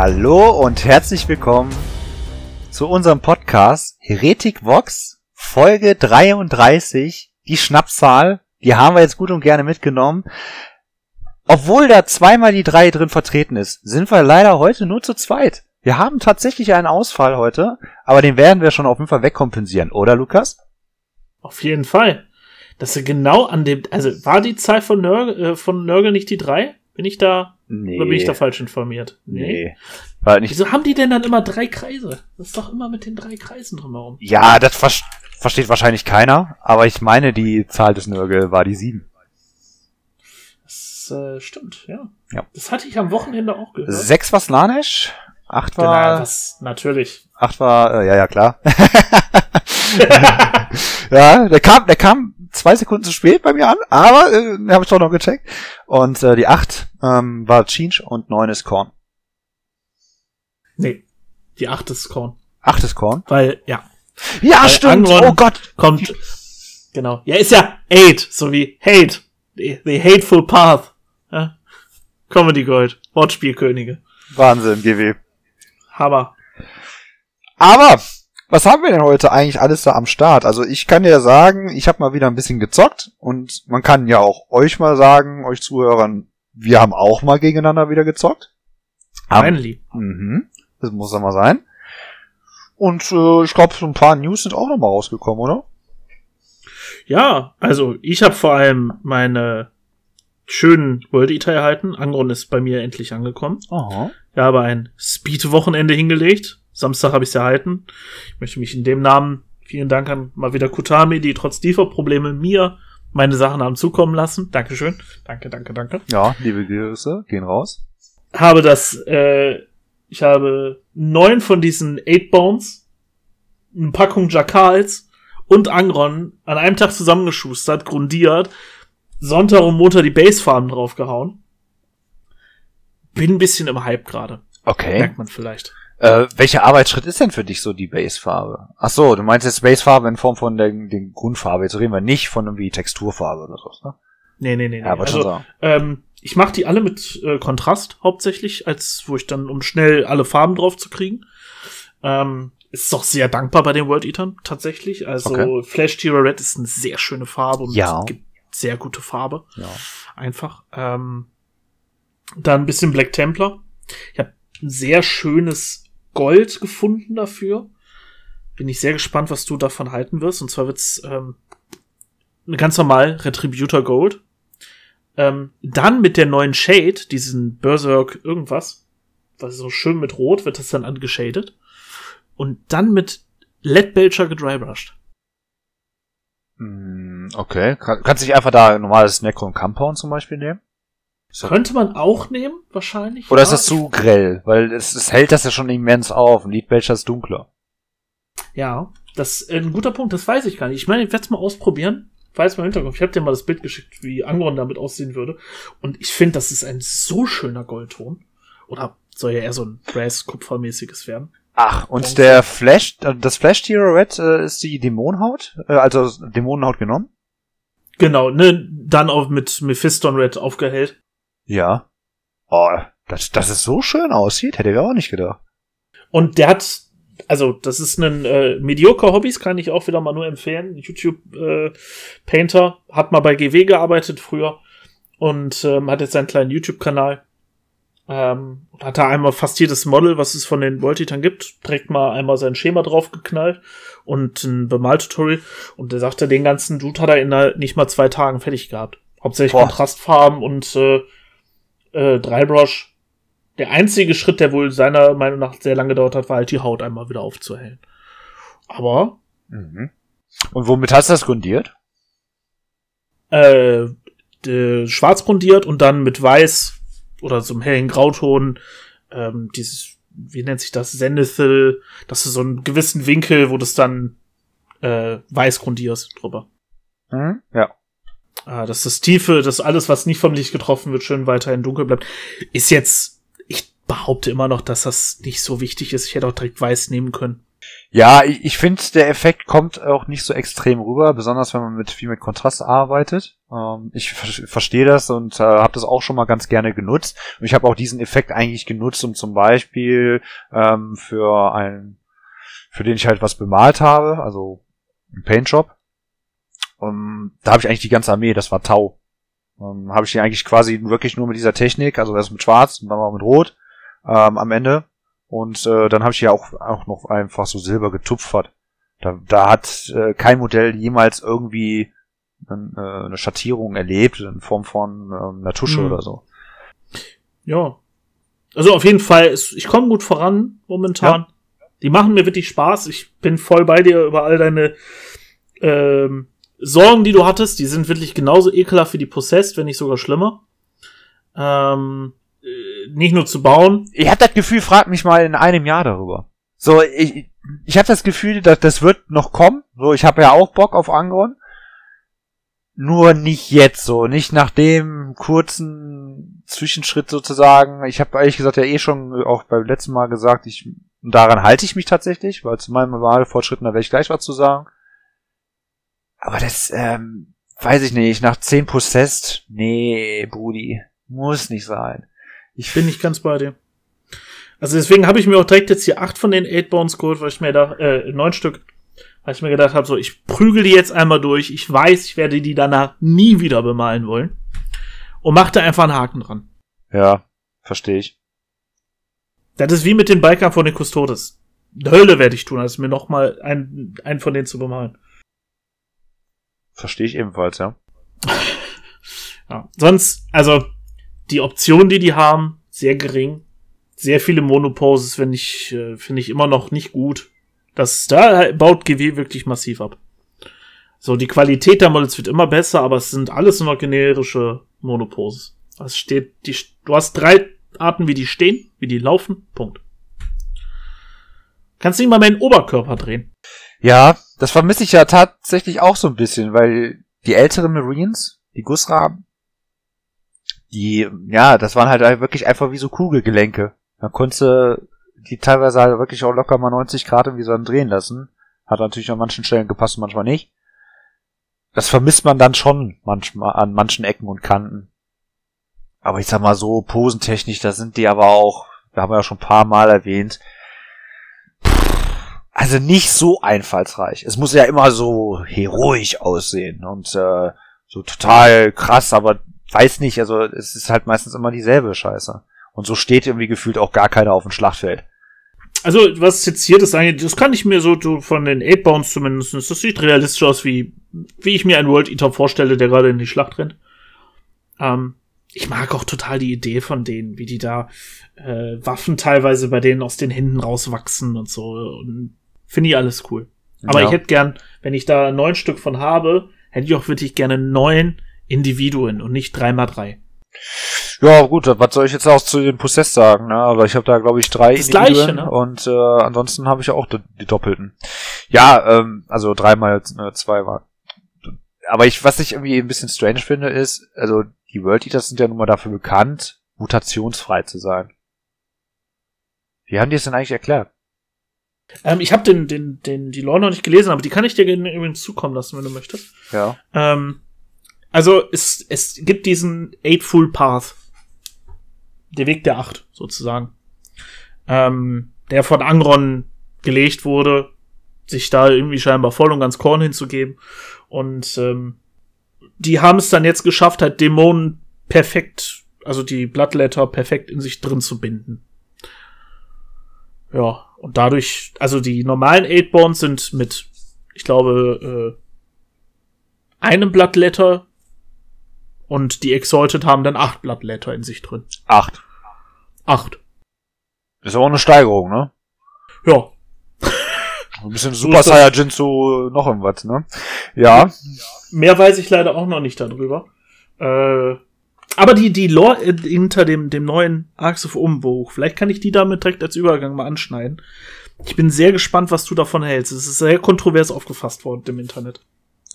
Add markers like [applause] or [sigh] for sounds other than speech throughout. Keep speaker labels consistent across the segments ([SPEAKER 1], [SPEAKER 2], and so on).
[SPEAKER 1] Hallo und herzlich willkommen zu unserem Podcast Heretic Vox, Folge 33, die Schnappzahl. Die haben wir jetzt gut und gerne mitgenommen. Obwohl da zweimal die drei drin vertreten ist, sind wir leider heute nur zu zweit. Wir haben tatsächlich einen Ausfall heute, aber den werden wir schon auf jeden Fall wegkompensieren, oder Lukas?
[SPEAKER 2] Auf jeden Fall. Dass er genau an dem, also war die Zahl von Nörgel, äh, von Nörgel nicht die drei? Bin ich da,
[SPEAKER 1] Nee.
[SPEAKER 2] oder bin ich da falsch informiert?
[SPEAKER 1] Nee. War nicht.
[SPEAKER 2] Wieso haben die denn dann immer drei Kreise? Das ist doch immer mit den drei Kreisen drumherum.
[SPEAKER 1] Ja, das ver versteht wahrscheinlich keiner, aber ich meine, die Zahl des Nörgel war die sieben.
[SPEAKER 2] Das äh, stimmt, ja.
[SPEAKER 1] Ja.
[SPEAKER 2] Das hatte ich am Wochenende auch gehört.
[SPEAKER 1] Sechs war Slanesh, acht
[SPEAKER 2] Genau,
[SPEAKER 1] war,
[SPEAKER 2] das, natürlich.
[SPEAKER 1] acht war, äh, ja, ja, klar. [laughs] [laughs] ja, der kam, der kam zwei Sekunden zu spät bei mir an, aber äh, habe ich doch noch gecheckt. Und äh, die acht ähm, war Chinch und neun ist Korn.
[SPEAKER 2] nee. Die acht ist Korn.
[SPEAKER 1] Acht ist Korn.
[SPEAKER 2] Weil, ja,
[SPEAKER 1] Ja,
[SPEAKER 2] Weil
[SPEAKER 1] stimmt.
[SPEAKER 2] Angron-
[SPEAKER 1] Oh Gott.
[SPEAKER 2] kommt, genau. Ja, ist ja Hate, so wie Hate. The, the Hateful Path. Ja. Comedy Gold. Wortspielkönige.
[SPEAKER 1] Wahnsinn, GW.
[SPEAKER 2] Hammer.
[SPEAKER 1] Aber was haben wir denn heute eigentlich alles da am Start? Also ich kann ja sagen, ich habe mal wieder ein bisschen gezockt und man kann ja auch euch mal sagen, euch Zuhörern, wir haben auch mal gegeneinander wieder gezockt.
[SPEAKER 2] Finally.
[SPEAKER 1] Mhm. Das muss ja mal sein. Und äh, ich glaube, so ein paar News sind auch noch mal rausgekommen, oder?
[SPEAKER 2] Ja, also ich habe vor allem meine schönen World Eater erhalten. Angron ist bei mir endlich angekommen.
[SPEAKER 1] Aha.
[SPEAKER 2] Ich habe ein Speed-Wochenende hingelegt. Samstag habe ich es erhalten. Ich möchte mich in dem Namen, vielen Dank an mal wieder Kutami, die trotz Lieferprobleme mir meine Sachen haben zukommen lassen. Dankeschön. Danke, danke, danke.
[SPEAKER 1] Ja, liebe Grüße, gehen raus.
[SPEAKER 2] Habe das, äh, ich habe neun von diesen Eight Bones, eine Packung Jackals und Angron an einem Tag zusammengeschustert, grundiert, Sonntag und Montag die Basefarben draufgehauen. Bin ein bisschen im Hype gerade.
[SPEAKER 1] Okay.
[SPEAKER 2] Merkt man vielleicht.
[SPEAKER 1] Äh, welcher Arbeitsschritt ist denn für dich so die Basefarbe? Ach so, du meinst jetzt Basefarbe in Form von der, der Grundfarbe. Jetzt reden wir nicht von irgendwie Texturfarbe oder so, ne?
[SPEAKER 2] Nee, nee, nee. nee.
[SPEAKER 1] Ja, schon
[SPEAKER 2] also, ähm, ich mache die alle mit äh, Kontrast hauptsächlich, als wo ich dann, um schnell alle Farben drauf zu kriegen. Ähm, ist auch sehr dankbar bei den World Eatern tatsächlich. Also
[SPEAKER 1] Okay.
[SPEAKER 2] Flash Tira Red ist eine sehr schöne Farbe und
[SPEAKER 1] Ja.
[SPEAKER 2] gibt sehr gute Farbe.
[SPEAKER 1] Ja.
[SPEAKER 2] Einfach. Ähm, dann ein bisschen Black Templar. Ich habe ein sehr schönes Gold gefunden dafür. Bin ich sehr gespannt, was du davon halten wirst. Und zwar wird's ähm, ganz normal Retributor Gold. Ähm, dann mit der neuen Shade, diesen Berserk irgendwas, was so schön mit Rot, wird das dann angeschadet. Und dann mit Lead Belcher gedrybrushed.
[SPEAKER 1] Hm, Okay. Kann, kannst du nicht einfach da ein normales Necron Compound zum Beispiel nehmen?
[SPEAKER 2] Könnte man auch nehmen, wahrscheinlich.
[SPEAKER 1] Oder
[SPEAKER 2] ja.
[SPEAKER 1] ist das zu grell? Weil es, es hält das ja schon immens auf. Ein Leadbelcher ist dunkler.
[SPEAKER 2] Ja, das ist ein guter Punkt, das weiß ich gar nicht. Ich meine, ich werde es mal ausprobieren. Weiß mal im Hinterkopf. Ich habe dir mal das Bild geschickt, wie Angron damit aussehen würde. Und ich finde, das ist ein so schöner Goldton. Oder soll ja eher so ein Brass-Kupfermäßiges werden.
[SPEAKER 1] Ach, und
[SPEAKER 2] Bronze.
[SPEAKER 1] der Flash, äh, das Flash Hero Red äh, ist die Dämonenhaut? Äh, also Dämonenhaut genommen?
[SPEAKER 2] Genau, ne, dann auch mit Mephiston Red aufgehellt.
[SPEAKER 1] Ja. Oh, dass das es so schön aussieht, hätte ich auch nicht gedacht.
[SPEAKER 2] Und der hat, also das ist ein äh, mediocre Hobbys, kann ich auch wieder mal nur empfehlen. YouTube äh, Painter hat mal bei GW gearbeitet früher und ähm, hat jetzt seinen kleinen YouTube-Kanal. Ähm, hat da einmal fast jedes Model, was es von den Voltitern gibt, direkt mal einmal sein Schema draufgeknallt und ein Bemaltutorial. Und der sagte, den ganzen Dude hat er in nicht mal zwei Tagen fertig gehabt. Hauptsächlich
[SPEAKER 1] Boah.
[SPEAKER 2] Kontrastfarben und äh, äh, Drybrush. Der einzige Schritt, der wohl seiner Meinung nach sehr lange gedauert hat, war halt die Haut einmal wieder aufzuhellen. Aber
[SPEAKER 1] Mhm. Und womit hast du das grundiert?
[SPEAKER 2] äh, schwarz grundiert und dann mit weiß oder so einem hellen Grauton ähm, dieses, wie nennt sich das, Zenithal, dass du so einen gewissen Winkel, wo du es dann äh, weiß grundierst drüber.
[SPEAKER 1] Mhm. Ja.
[SPEAKER 2] Äh, dass das Tiefe, dass alles, was nicht vom Licht getroffen wird, schön weiterhin dunkel bleibt. Ist jetzt, ich behaupte immer noch, dass das nicht so wichtig ist. Ich hätte auch direkt weiß nehmen können.
[SPEAKER 1] Ja, ich, ich finde, der Effekt kommt auch nicht so extrem rüber, besonders wenn man mit viel mit Kontrast arbeitet. Ähm, ich ver verstehe das und äh, habe das auch schon mal ganz gerne genutzt. Und ich habe auch diesen Effekt eigentlich genutzt, um zum Beispiel ähm, für einen, für den ich halt was bemalt habe, also ein Paintjob. Um, da habe ich eigentlich die ganze Armee, das war Tau. Um, habe ich die eigentlich quasi wirklich nur mit dieser Technik, also erst mit Schwarz und dann mal mit Rot ähm, am Ende und äh, dann habe ich ja auch, auch noch einfach so Silber getupfert. Da, da hat äh, kein Modell jemals irgendwie äh, eine Schattierung erlebt in Form von äh, einer Tusche mhm. oder so.
[SPEAKER 2] Ja. Also auf jeden Fall, ist, ich komme gut voran momentan. Ja. Die machen mir wirklich Spaß. Ich bin voll bei dir über all deine ähm, Sorgen, die du hattest. Die sind wirklich genauso ekelhaft wie die Possessed, wenn nicht sogar schlimmer. Ähm, nicht nur zu bauen.
[SPEAKER 1] Ich habe das Gefühl, frag mich mal in einem Jahr darüber. So, ich, ich habe das Gefühl, dass das wird noch kommen. So, ich habe ja auch Bock auf Angron. Nur nicht jetzt so, nicht nach dem kurzen Zwischenschritt sozusagen. Ich habe ehrlich gesagt ja eh schon auch beim letzten Mal gesagt, ich daran halte ich mich tatsächlich, weil zu meinem Wahlfortschritten da werde ich gleich was zu sagen. Aber das, ähm, weiß ich nicht, nach 10 Possessed, nee, Brudi, muss nicht sein.
[SPEAKER 2] Ich bin nicht ganz bei dir. Also deswegen habe ich mir auch direkt jetzt hier acht von den Eight Bones geholt, weil ich mir da, äh, neun Stück, weil ich mir gedacht habe, so, ich prügel die jetzt einmal durch. Ich weiß, ich werde die danach nie wieder bemalen wollen. Und mach da einfach einen Haken dran.
[SPEAKER 1] Ja, verstehe ich.
[SPEAKER 2] Das ist wie mit den Bikern von den Custodes. Hölle werde ich tun, als mir nochmal einen, einen von denen zu bemalen.
[SPEAKER 1] Verstehe ich ebenfalls, ja. [laughs]
[SPEAKER 2] ja. Sonst, also, die Optionen, die die haben, sehr gering. Sehr viele Monoposes finde ich, äh, finde ich immer noch nicht gut. Das, da baut GW wirklich massiv ab. So, die Qualität der Models wird immer besser, aber es sind alles nur generische Monoposes. Es steht, die, du hast drei Arten, wie die stehen, wie die laufen, Punkt. Kannst du nicht mal meinen Oberkörper drehen.
[SPEAKER 1] Ja, das vermisse ich ja tatsächlich auch so ein bisschen, weil die älteren Marines, die Gussraben, die, ja, das waren halt wirklich einfach wie so Kugelgelenke. Man konnte die teilweise halt wirklich auch locker mal 90 Grad irgendwie so drehen lassen. Hat natürlich an manchen Stellen gepasst manchmal nicht. Das vermisst man dann schon manchmal an manchen Ecken und Kanten. Aber ich sag mal so, posentechnisch, da sind die aber auch, wir haben ja schon ein paar Mal erwähnt, also nicht so einfallsreich. Es muss ja immer so heroisch aussehen und äh, so total krass, aber weiß nicht, also es ist halt meistens immer dieselbe Scheiße. Und so steht irgendwie gefühlt auch gar keiner auf dem Schlachtfeld.
[SPEAKER 2] Also, was jetzt hier das eigentlich, das kann ich mir so von den Eight Bounds zumindest, das sieht realistisch aus, wie, wie ich mir einen World Eater vorstelle, der gerade in die Schlacht rennt. Ähm, ich mag auch total die Idee von denen, wie die da äh, Waffen teilweise bei denen aus den Händen rauswachsen und so. Und finde ich alles cool. Aber ja. ich hätte gern, wenn ich da neun Stück von habe, hätte ich auch wirklich gerne neun Individuen und nicht drei mal drei.
[SPEAKER 1] Ja, gut, was soll ich jetzt auch zu den Possess sagen, ne? Aber ich habe da, glaube ich, drei
[SPEAKER 2] das Individuen gleiche, ne?
[SPEAKER 1] und äh, ansonsten habe ich auch die, die, doppelten. Ja, ähm, also dreimal äh, zwei war. Aber ich, was ich irgendwie ein bisschen strange finde, ist, also die World Eaters sind ja nun mal dafür bekannt, mutationsfrei zu sein. Wie haben die es denn eigentlich erklärt?
[SPEAKER 2] Ähm, ich habe den, den, den, die Lore noch nicht gelesen, aber die kann ich dir übrigens zukommen lassen, wenn du möchtest.
[SPEAKER 1] Ja.
[SPEAKER 2] Ähm, also es, es gibt diesen Eightful Path. Der Weg der Acht, sozusagen. Ähm, der von Angron gelegt wurde, sich da irgendwie scheinbar voll und ganz Korn hinzugeben. Und ähm, die haben es dann jetzt geschafft, halt Dämonen perfekt, also die Bloodletter perfekt in sich drin zu binden. Ja, und dadurch, also die normalen Eightborns sind mit, ich glaube, äh, einem Bloodletter und die Exalted haben dann acht Bloodletter in sich drin.
[SPEAKER 1] Acht.
[SPEAKER 2] Acht.
[SPEAKER 1] Ist auch eine Steigerung, ne?
[SPEAKER 2] Ja. [laughs]
[SPEAKER 1] Ein bisschen Super Saiyajin zu noch irgendwas, ne? Ja.
[SPEAKER 2] Mehr weiß ich leider auch noch nicht darüber. Äh, aber die, die Lore hinter dem, dem neuen Arcs of Umbuch, vielleicht kann ich die damit direkt als Übergang mal anschneiden. Ich bin sehr gespannt, was du davon hältst. Es ist sehr kontrovers aufgefasst worden im Internet.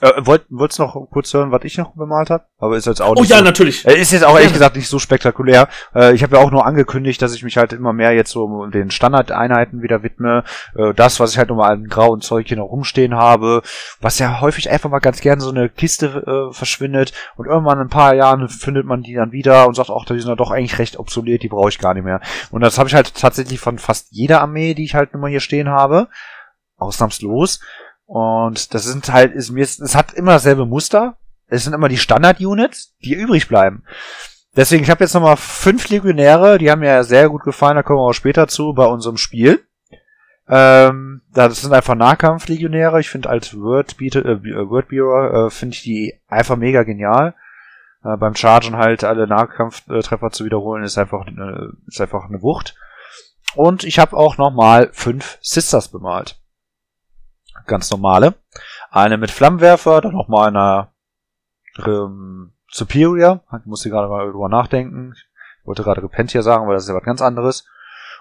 [SPEAKER 1] Äh, wollt, wolltest noch kurz hören, was ich noch bemalt habe? Aber ist jetzt auch
[SPEAKER 2] Oh
[SPEAKER 1] nicht
[SPEAKER 2] ja,
[SPEAKER 1] so,
[SPEAKER 2] natürlich.
[SPEAKER 1] äh, ist jetzt auch ehrlich gesagt nicht so spektakulär. Äh, ich habe ja auch nur angekündigt, dass ich mich halt immer mehr jetzt so den Standardeinheiten wieder widme. Äh, das, was ich halt nochmal an grauen Zeug hier noch rumstehen habe, was ja häufig einfach mal ganz gerne so eine Kiste äh, verschwindet und irgendwann in ein paar Jahren findet man die dann wieder und sagt, ach, die sind ja doch eigentlich recht obsolet, die brauche ich gar nicht mehr. Und das habe ich halt tatsächlich von fast jeder Armee, die ich halt immer hier stehen habe. Ausnahmslos. Und das sind halt, ist mir, es hat immer dasselbe Muster. Es sind immer die Standard-Units, die übrig bleiben. Deswegen, ich habe jetzt nochmal fünf Legionäre, die haben mir sehr gut gefallen, da kommen wir auch später zu bei unserem Spiel. Ähm, das sind einfach Nahkampf-Legionäre. Ich finde als Word, äh, Word Bureau, äh, finde ich die einfach mega genial. Äh, beim Chargen halt alle Nahkampftreffer zu wiederholen, ist einfach, äh, ist einfach eine Wucht. Und ich habe auch nochmal fünf Sisters bemalt. Ganz normale. Eine mit Flammenwerfer, dann nochmal eine ähm, Superior. Ich musste gerade mal drüber nachdenken. Ich wollte gerade Repentia sagen, weil das ist ja was ganz anderes.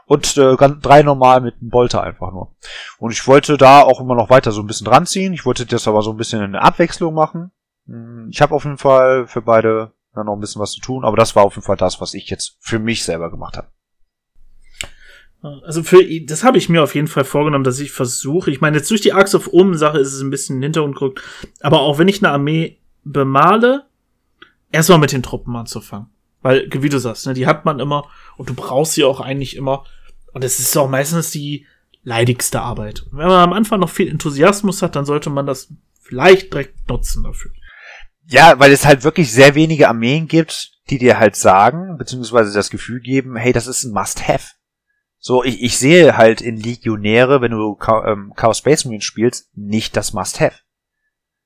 [SPEAKER 1] Und äh, drei normal mit einem Bolter einfach nur. Und ich wollte da auch immer noch weiter so ein bisschen dran ziehen. Ich wollte das aber so ein bisschen in Abwechslung machen. Hm, Ich habe auf jeden Fall für beide dann noch ein bisschen was zu tun, aber das war auf jeden Fall das, was ich jetzt für mich selber gemacht habe.
[SPEAKER 2] Also für das habe ich mir auf jeden Fall vorgenommen, dass ich versuche. Ich meine, jetzt durch die Axe of Omen Sache ist es ein bisschen in den Hintergrund gerückt, aber auch wenn ich eine Armee bemale, erstmal mit den Truppen anzufangen. Weil, wie du sagst, ne, die hat man immer und du brauchst sie auch eigentlich immer. Und es ist auch meistens die leidigste Arbeit. Wenn man am Anfang noch viel Enthusiasmus hat, dann sollte man das vielleicht direkt nutzen dafür.
[SPEAKER 1] Ja, weil es halt wirklich sehr wenige Armeen gibt, die dir halt sagen, beziehungsweise das Gefühl geben, hey, das ist ein Must-Have. So, ich, ich sehe halt in Legionäre, wenn du Cha ähm, Chaos Space Marine spielst, nicht das Must-Have.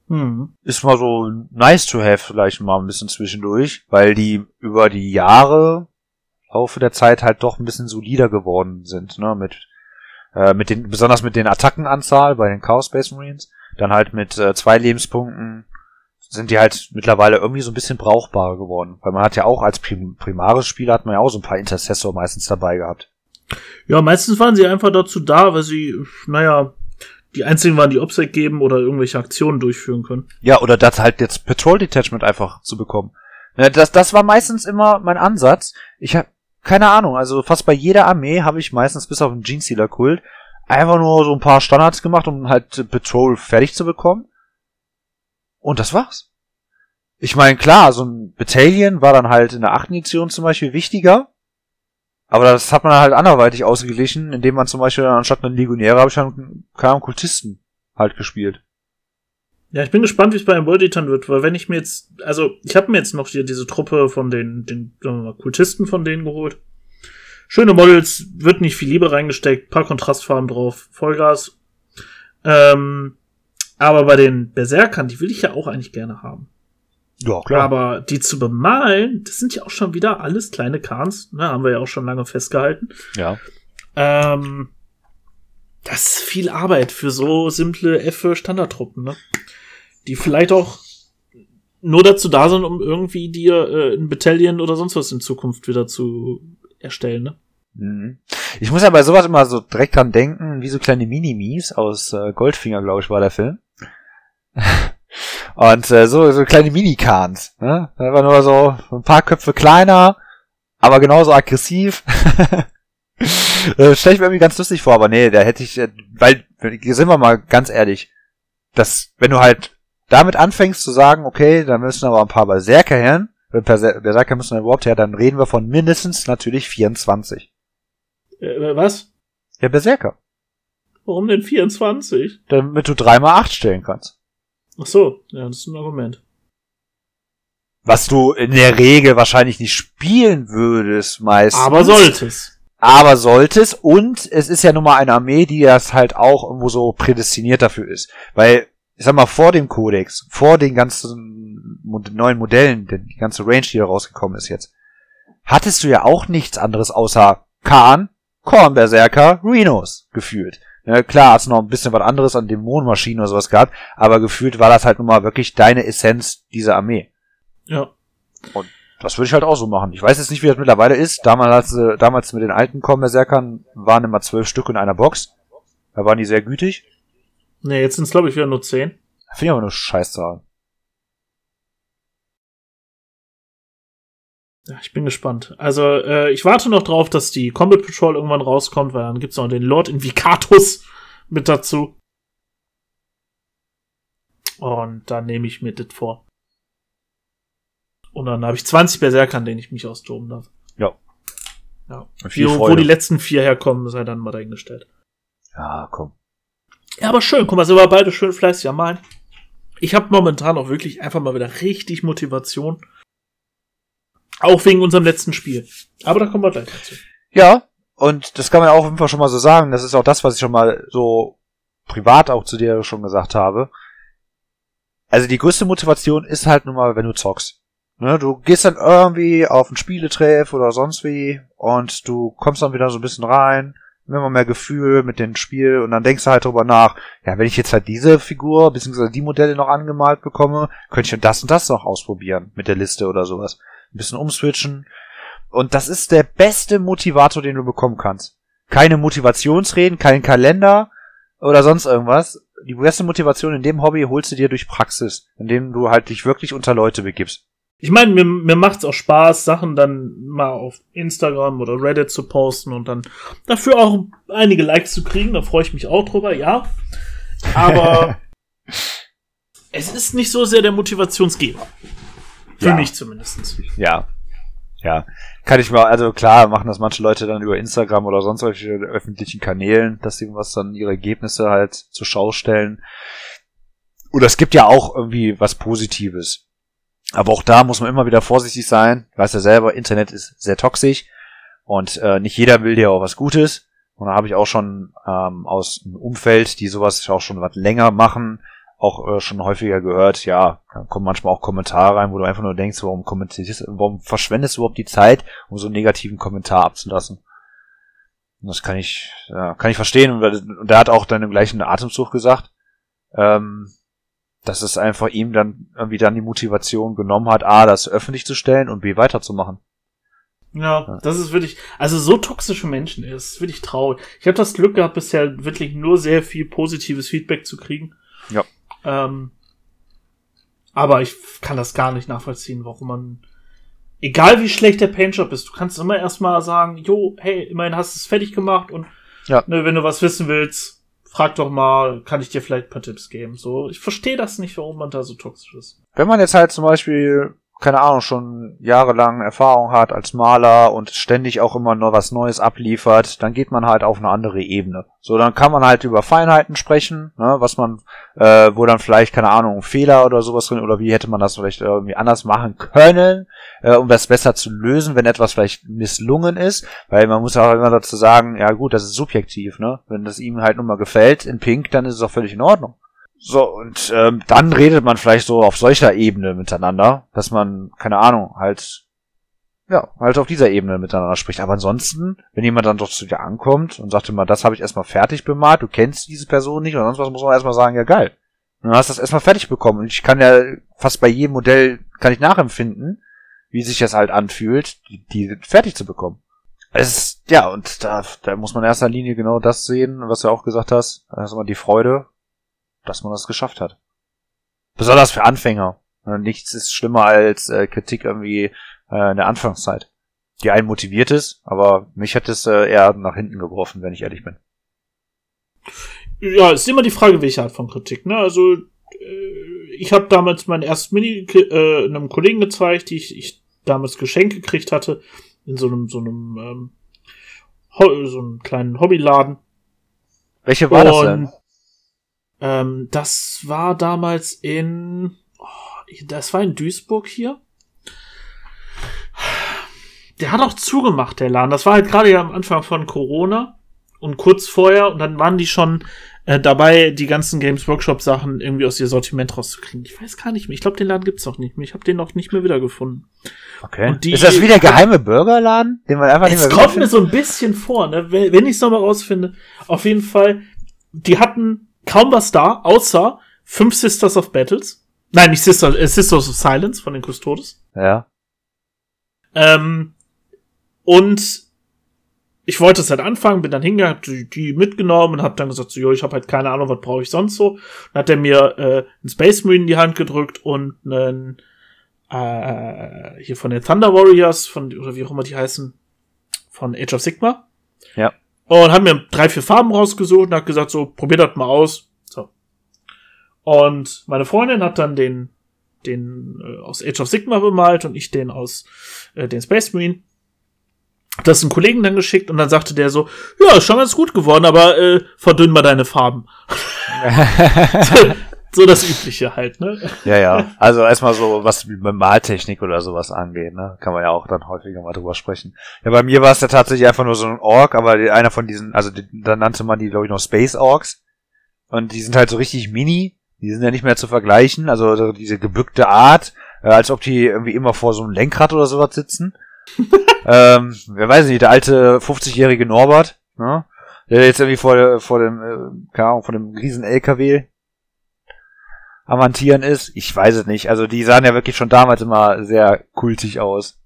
[SPEAKER 2] Hm.
[SPEAKER 1] Ist mal so nice to have vielleicht mal ein bisschen zwischendurch, weil die über die Jahre, Laufe der Zeit halt doch ein bisschen solider geworden sind, ne, mit, äh, mit den, besonders mit den Attackenanzahl bei den Chaos Space Marines, dann halt mit äh, zwei Lebenspunkten, sind die halt mittlerweile irgendwie so ein bisschen brauchbarer geworden. Weil man hat ja auch als Prim primares Spieler hat man ja auch so ein paar Intercessor meistens dabei gehabt.
[SPEAKER 2] Ja, meistens waren sie einfach dazu da, weil sie, naja, die einzigen waren, die Obsec geben oder irgendwelche Aktionen durchführen können.
[SPEAKER 1] Ja, oder das halt jetzt Patrol Detachment einfach zu bekommen. Ne, das, das war meistens immer mein Ansatz. Ich habe keine Ahnung, also fast bei jeder Armee habe ich meistens bis auf den Genestealer Kult einfach nur so ein paar Standards gemacht, um halt Patrol fertig zu bekommen. Und das war's. Ich meine, klar, so ein Battalion war dann halt in der achten Edition zum Beispiel wichtiger. Aber das hat man halt anderweitig ausgeglichen, indem man zum Beispiel anstatt einen Legionäre habe ich dann keine Kultisten halt gespielt.
[SPEAKER 2] Ja, ich bin gespannt, wie es bei World Eatern wird, weil wenn ich mir jetzt, also ich habe mir jetzt noch hier diese Truppe von den, den sagen wir mal, Kultisten von denen geholt. Schöne Models, wird nicht viel Liebe reingesteckt, paar Kontrastfarben drauf, Vollgas. Ähm, aber bei den Berserkern, die will ich ja auch eigentlich gerne haben.
[SPEAKER 1] Ja,
[SPEAKER 2] Aber die zu bemalen, das sind ja auch schon wieder alles kleine Kahns, ne, haben wir ja auch schon lange festgehalten.
[SPEAKER 1] Ja.
[SPEAKER 2] Ähm, das ist viel Arbeit für so simple F Standardtruppen, ne? Die vielleicht auch nur dazu da sind, um irgendwie dir äh, ein Battalion oder sonst was in Zukunft wieder zu erstellen, ne?
[SPEAKER 1] Mhm. Ich muss ja bei sowas immer so direkt dran denken, wie so kleine Minimis aus äh, Goldfinger, glaube ich, war der Film. [laughs] Und äh, so, so kleine Minikans. Ne? Einfach nur so ein paar Köpfe kleiner, aber genauso aggressiv. [laughs] äh, Stell ich mir irgendwie ganz lustig vor, aber nee, da hätte ich, äh, weil, sind wir mal ganz ehrlich, dass, wenn du halt damit anfängst zu sagen, okay, da müssen aber ein paar Berserker her, äh, Berser- Berserker müssen dann überhaupt her, dann reden wir von mindestens natürlich 24.
[SPEAKER 2] Äh, was?
[SPEAKER 1] Ja, Berserker.
[SPEAKER 2] Warum denn 24?
[SPEAKER 1] Damit du dreimal acht stellen kannst.
[SPEAKER 2] Ach so, ja, das ist ein Argument.
[SPEAKER 1] Was du in der Regel wahrscheinlich nicht spielen würdest meistens.
[SPEAKER 2] Aber solltest.
[SPEAKER 1] Aber solltest. Und es ist ja nun mal eine Armee, die das halt auch irgendwo so prädestiniert dafür ist. Weil, ich sag mal, vor dem Kodex, vor den ganzen neuen Modellen, die ganze Range, die da rausgekommen ist jetzt, hattest du ja auch nichts anderes außer Khan, Korn Berserker, Rhinos gefühlt. Ja, klar, hast noch ein bisschen was anderes an Dämonenmaschinen oder sowas gehabt, aber gefühlt war das halt nun mal wirklich deine Essenz dieser Armee.
[SPEAKER 2] Ja.
[SPEAKER 1] Das würde ich halt auch so machen. Ich weiß jetzt nicht, wie das mittlerweile ist. Damals, äh, damals mit den alten Korn-Berserkern waren immer zwölf Stück in einer Box. Da waren die sehr gütig.
[SPEAKER 2] Nee, jetzt sind es glaube ich wieder nur 10.
[SPEAKER 1] Finde ich aber nur Scheißzahl.
[SPEAKER 2] Ja, ich bin gespannt. Also, äh, ich warte noch drauf, dass die Combat Patrol irgendwann rauskommt, weil dann gibt's noch den Lord Invicatus mit dazu. Und dann nehme ich mir das vor. Und dann habe ich 20 Berserker, an denen ich mich austoben darf.
[SPEAKER 1] Ja.
[SPEAKER 2] Ja. Wie, wo die letzten vier herkommen, sei dann mal dahingestellt.
[SPEAKER 1] Ja, komm.
[SPEAKER 2] Ja, aber schön. Guck mal, sind wir beide schön fleißig am Malen. Ich habe momentan auch wirklich einfach mal wieder richtig Motivation. Auch wegen unserem letzten Spiel. Aber da kommen wir gleich dazu.
[SPEAKER 1] Ja, und das kann man ja auch auf jeden Fall schon mal so sagen. Das ist auch das, was ich schon mal so privat auch zu dir schon gesagt habe. Also die größte Motivation ist halt nun mal, wenn du zockst. Ne, du gehst dann irgendwie auf einen Spieletreff oder sonst wie und du kommst dann wieder so ein bisschen rein, immer mehr Gefühl mit dem Spiel und dann denkst du halt drüber nach, ja, wenn ich jetzt halt diese Figur bzw. die Modelle noch angemalt bekomme, könnte ich ja das und das noch ausprobieren mit der Liste oder sowas. Ein bisschen umswitchen. Und das ist der beste Motivator, den du bekommen kannst. Keine Motivationsreden, kein Kalender oder sonst irgendwas. Die beste Motivation in dem Hobby holst du dir durch Praxis, indem du halt dich wirklich unter Leute begibst.
[SPEAKER 2] Ich meine, mir, mir macht's auch Spaß, Sachen dann mal auf Instagram oder Reddit zu posten und dann dafür auch einige Likes zu kriegen. Da freue ich mich auch drüber, ja. Aber [laughs] es ist nicht so sehr der Motivationsgeber. Für
[SPEAKER 1] Ja.
[SPEAKER 2] mich zumindest.
[SPEAKER 1] Ja. Ja. Kann ich mal, also klar, machen das manche Leute dann über Instagram oder sonst welche öffentlichen Kanälen, dass sie was dann ihre Ergebnisse halt zur Schau stellen. Oder es gibt ja auch irgendwie was Positives. Aber auch da muss man immer wieder vorsichtig sein. Weiß ja selber, Internet ist sehr toxisch und äh, nicht jeder will dir auch was Gutes. Und da habe ich auch schon ähm, aus dem Umfeld, die sowas auch schon was länger machen, auch äh, schon häufiger gehört, ja, da kommen manchmal auch Kommentare rein, wo du einfach nur denkst, warum kommentierst, warum verschwendest du überhaupt die Zeit, um so einen negativen Kommentar abzulassen? Und das kann ich, ja, kann ich verstehen. Und, und der hat auch dann im gleichen Atemzug gesagt, ähm, dass es einfach ihm dann irgendwie dann die Motivation genommen hat, A, das öffentlich zu stellen und B, weiterzumachen.
[SPEAKER 2] Ja, das ist wirklich, also so toxische Menschen ist wirklich traurig. Ich habe das Glück gehabt, bisher wirklich nur sehr viel positives Feedback zu kriegen.
[SPEAKER 1] Ja.
[SPEAKER 2] Ähm, aber ich kann das gar nicht nachvollziehen, warum man, egal wie schlecht der Paintjob ist, du kannst immer erstmal sagen, jo, hey, immerhin hast du es fertig gemacht und
[SPEAKER 1] Ja.
[SPEAKER 2] ne, wenn du was wissen willst, frag doch mal, kann ich dir vielleicht ein paar Tipps geben. So, ich verstehe das nicht, warum man da so toxisch ist.
[SPEAKER 1] Wenn man jetzt halt zum Beispiel, keine Ahnung, schon jahrelang Erfahrung hat als Maler und ständig auch immer nur was Neues abliefert, dann geht man halt auf eine andere Ebene. So, dann kann man halt über Feinheiten sprechen, ne, was man, äh, wo dann vielleicht, keine Ahnung, Fehler oder sowas drin, oder wie hätte man das vielleicht irgendwie anders machen können, äh, um das besser zu lösen, wenn etwas vielleicht misslungen ist, weil man muss auch immer dazu sagen, ja gut, das ist subjektiv, ne, wenn das ihm halt nun mal gefällt in Pink, dann ist es auch völlig in Ordnung. So, und ähm, dann redet man vielleicht so auf solcher Ebene miteinander, dass man, keine Ahnung, halt, ja, halt auf dieser Ebene miteinander spricht. Aber ansonsten, wenn jemand dann doch zu dir ankommt und sagt immer, das habe ich erstmal fertig bemalt, du kennst diese Person nicht oder sonst was, muss man erstmal sagen, ja geil. Und dann hast du das erstmal fertig bekommen. Und ich kann ja fast bei jedem Modell, kann ich nachempfinden, wie sich das halt anfühlt, die, die fertig zu bekommen. Es ist, ja, und da, da muss man in erster Linie genau das sehen, was du auch gesagt hast. Da ist immer die Freude, dass man das geschafft hat. Besonders für Anfänger. Äh, Nichts ist schlimmer als äh, Kritik irgendwie äh, in der Anfangszeit. Die einen motiviert ist, aber mich hat es äh, eher nach hinten geworfen, wenn ich ehrlich bin.
[SPEAKER 2] Ja, ist immer die Frage, welche Art von Kritik. Ne? Also äh, ich habe damals mein erstes Mini äh, einem Kollegen gezeigt, die ich, ich damals geschenkt gekriegt hatte in so einem so einem ähm, so einem kleinen Hobbyladen.
[SPEAKER 1] Welche war das denn?
[SPEAKER 2] Ähm, das war damals in oh, das war in Duisburg hier. Der hat auch zugemacht, der Laden. Das war halt gerade ja am Anfang von Corona und kurz vorher und dann waren die schon äh, dabei, die ganzen Games Workshop Sachen irgendwie aus ihr Sortiment rauszukriegen. Ich weiß gar nicht mehr. Ich glaube, den Laden gibt's noch nicht mehr. Ich habe den noch nicht mehr wiedergefunden.
[SPEAKER 1] Okay.
[SPEAKER 2] und die-
[SPEAKER 1] ist das wie der geheime Burgerladen, den man einfach nicht
[SPEAKER 2] Es
[SPEAKER 1] mehr
[SPEAKER 2] kommt mir so ein bisschen vor, ne? wenn wenn ich es nochmal rausfinde. Auf jeden Fall, die hatten kaum was da, außer fünf Sisters of Battles. Nein, nicht Sisters, äh, Sisters of Silence von den Custodes.
[SPEAKER 1] Ja.
[SPEAKER 2] Ähm, und ich wollte es halt anfangen, bin dann hingegangen, hab die, die mitgenommen und hab dann gesagt, so, jo, ich habe halt keine Ahnung, was brauche ich sonst so. Dann hat er mir äh, einen Space Marine in die Hand gedrückt und einen äh, hier von den Thunder Warriors, von oder wie auch immer die heißen, von Age of Sigma.
[SPEAKER 1] Ja.
[SPEAKER 2] Und hat mir drei, vier Farben rausgesucht und hat gesagt, so, probier das mal aus. So. Und meine Freundin hat dann den, den äh, aus Age of Sigma bemalt und ich den aus äh, den Space Marine das einen Kollegen dann geschickt und dann sagte der so, ja, ist schon ganz gut geworden, aber äh, verdünn mal deine Farben. [laughs] so, das Übliche halt, ne?
[SPEAKER 1] Ja, ja. Also erstmal so, was mit Maltechnik oder sowas angeht, ne? Kann man ja auch dann häufiger mal drüber sprechen. Ja, bei mir war es ja tatsächlich einfach nur so ein Ork, aber einer von diesen, also da nannte man die, glaube ich, noch Space Orks. Und die sind halt so richtig mini. Die sind ja nicht mehr zu vergleichen. Also diese gebückte Art, äh, als ob die irgendwie immer vor so einem Lenkrad oder sowas sitzen [laughs] ähm, wer weiß nicht, der alte 50-jährige Norbert, ne? Der jetzt irgendwie vor, vor dem, äh, keine Ahnung, vor dem riesen LKW amantieren ist. Ich weiß es nicht. Also die sahen ja wirklich schon damals immer sehr kultig aus.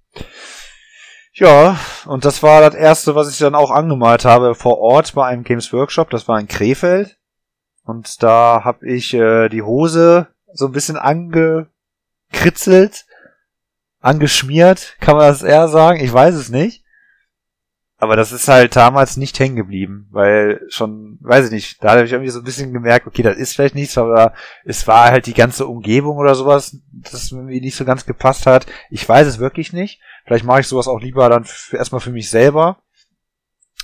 [SPEAKER 1] Ja, und das war das erste, was ich dann auch angemalt habe vor Ort bei einem Games Workshop. Das war in Krefeld. Und da habe ich äh, die Hose so ein bisschen angekritzelt angeschmiert, kann man das eher sagen? Ich weiß es nicht. Aber das ist halt damals nicht hängen geblieben, weil schon, weiß ich nicht, da habe ich irgendwie so ein bisschen gemerkt, okay, das ist vielleicht nichts, aber es war halt die ganze Umgebung oder sowas, das irgendwie nicht so ganz gepasst hat. Ich weiß es wirklich nicht. Vielleicht mache ich sowas auch lieber dann erstmal für mich selber.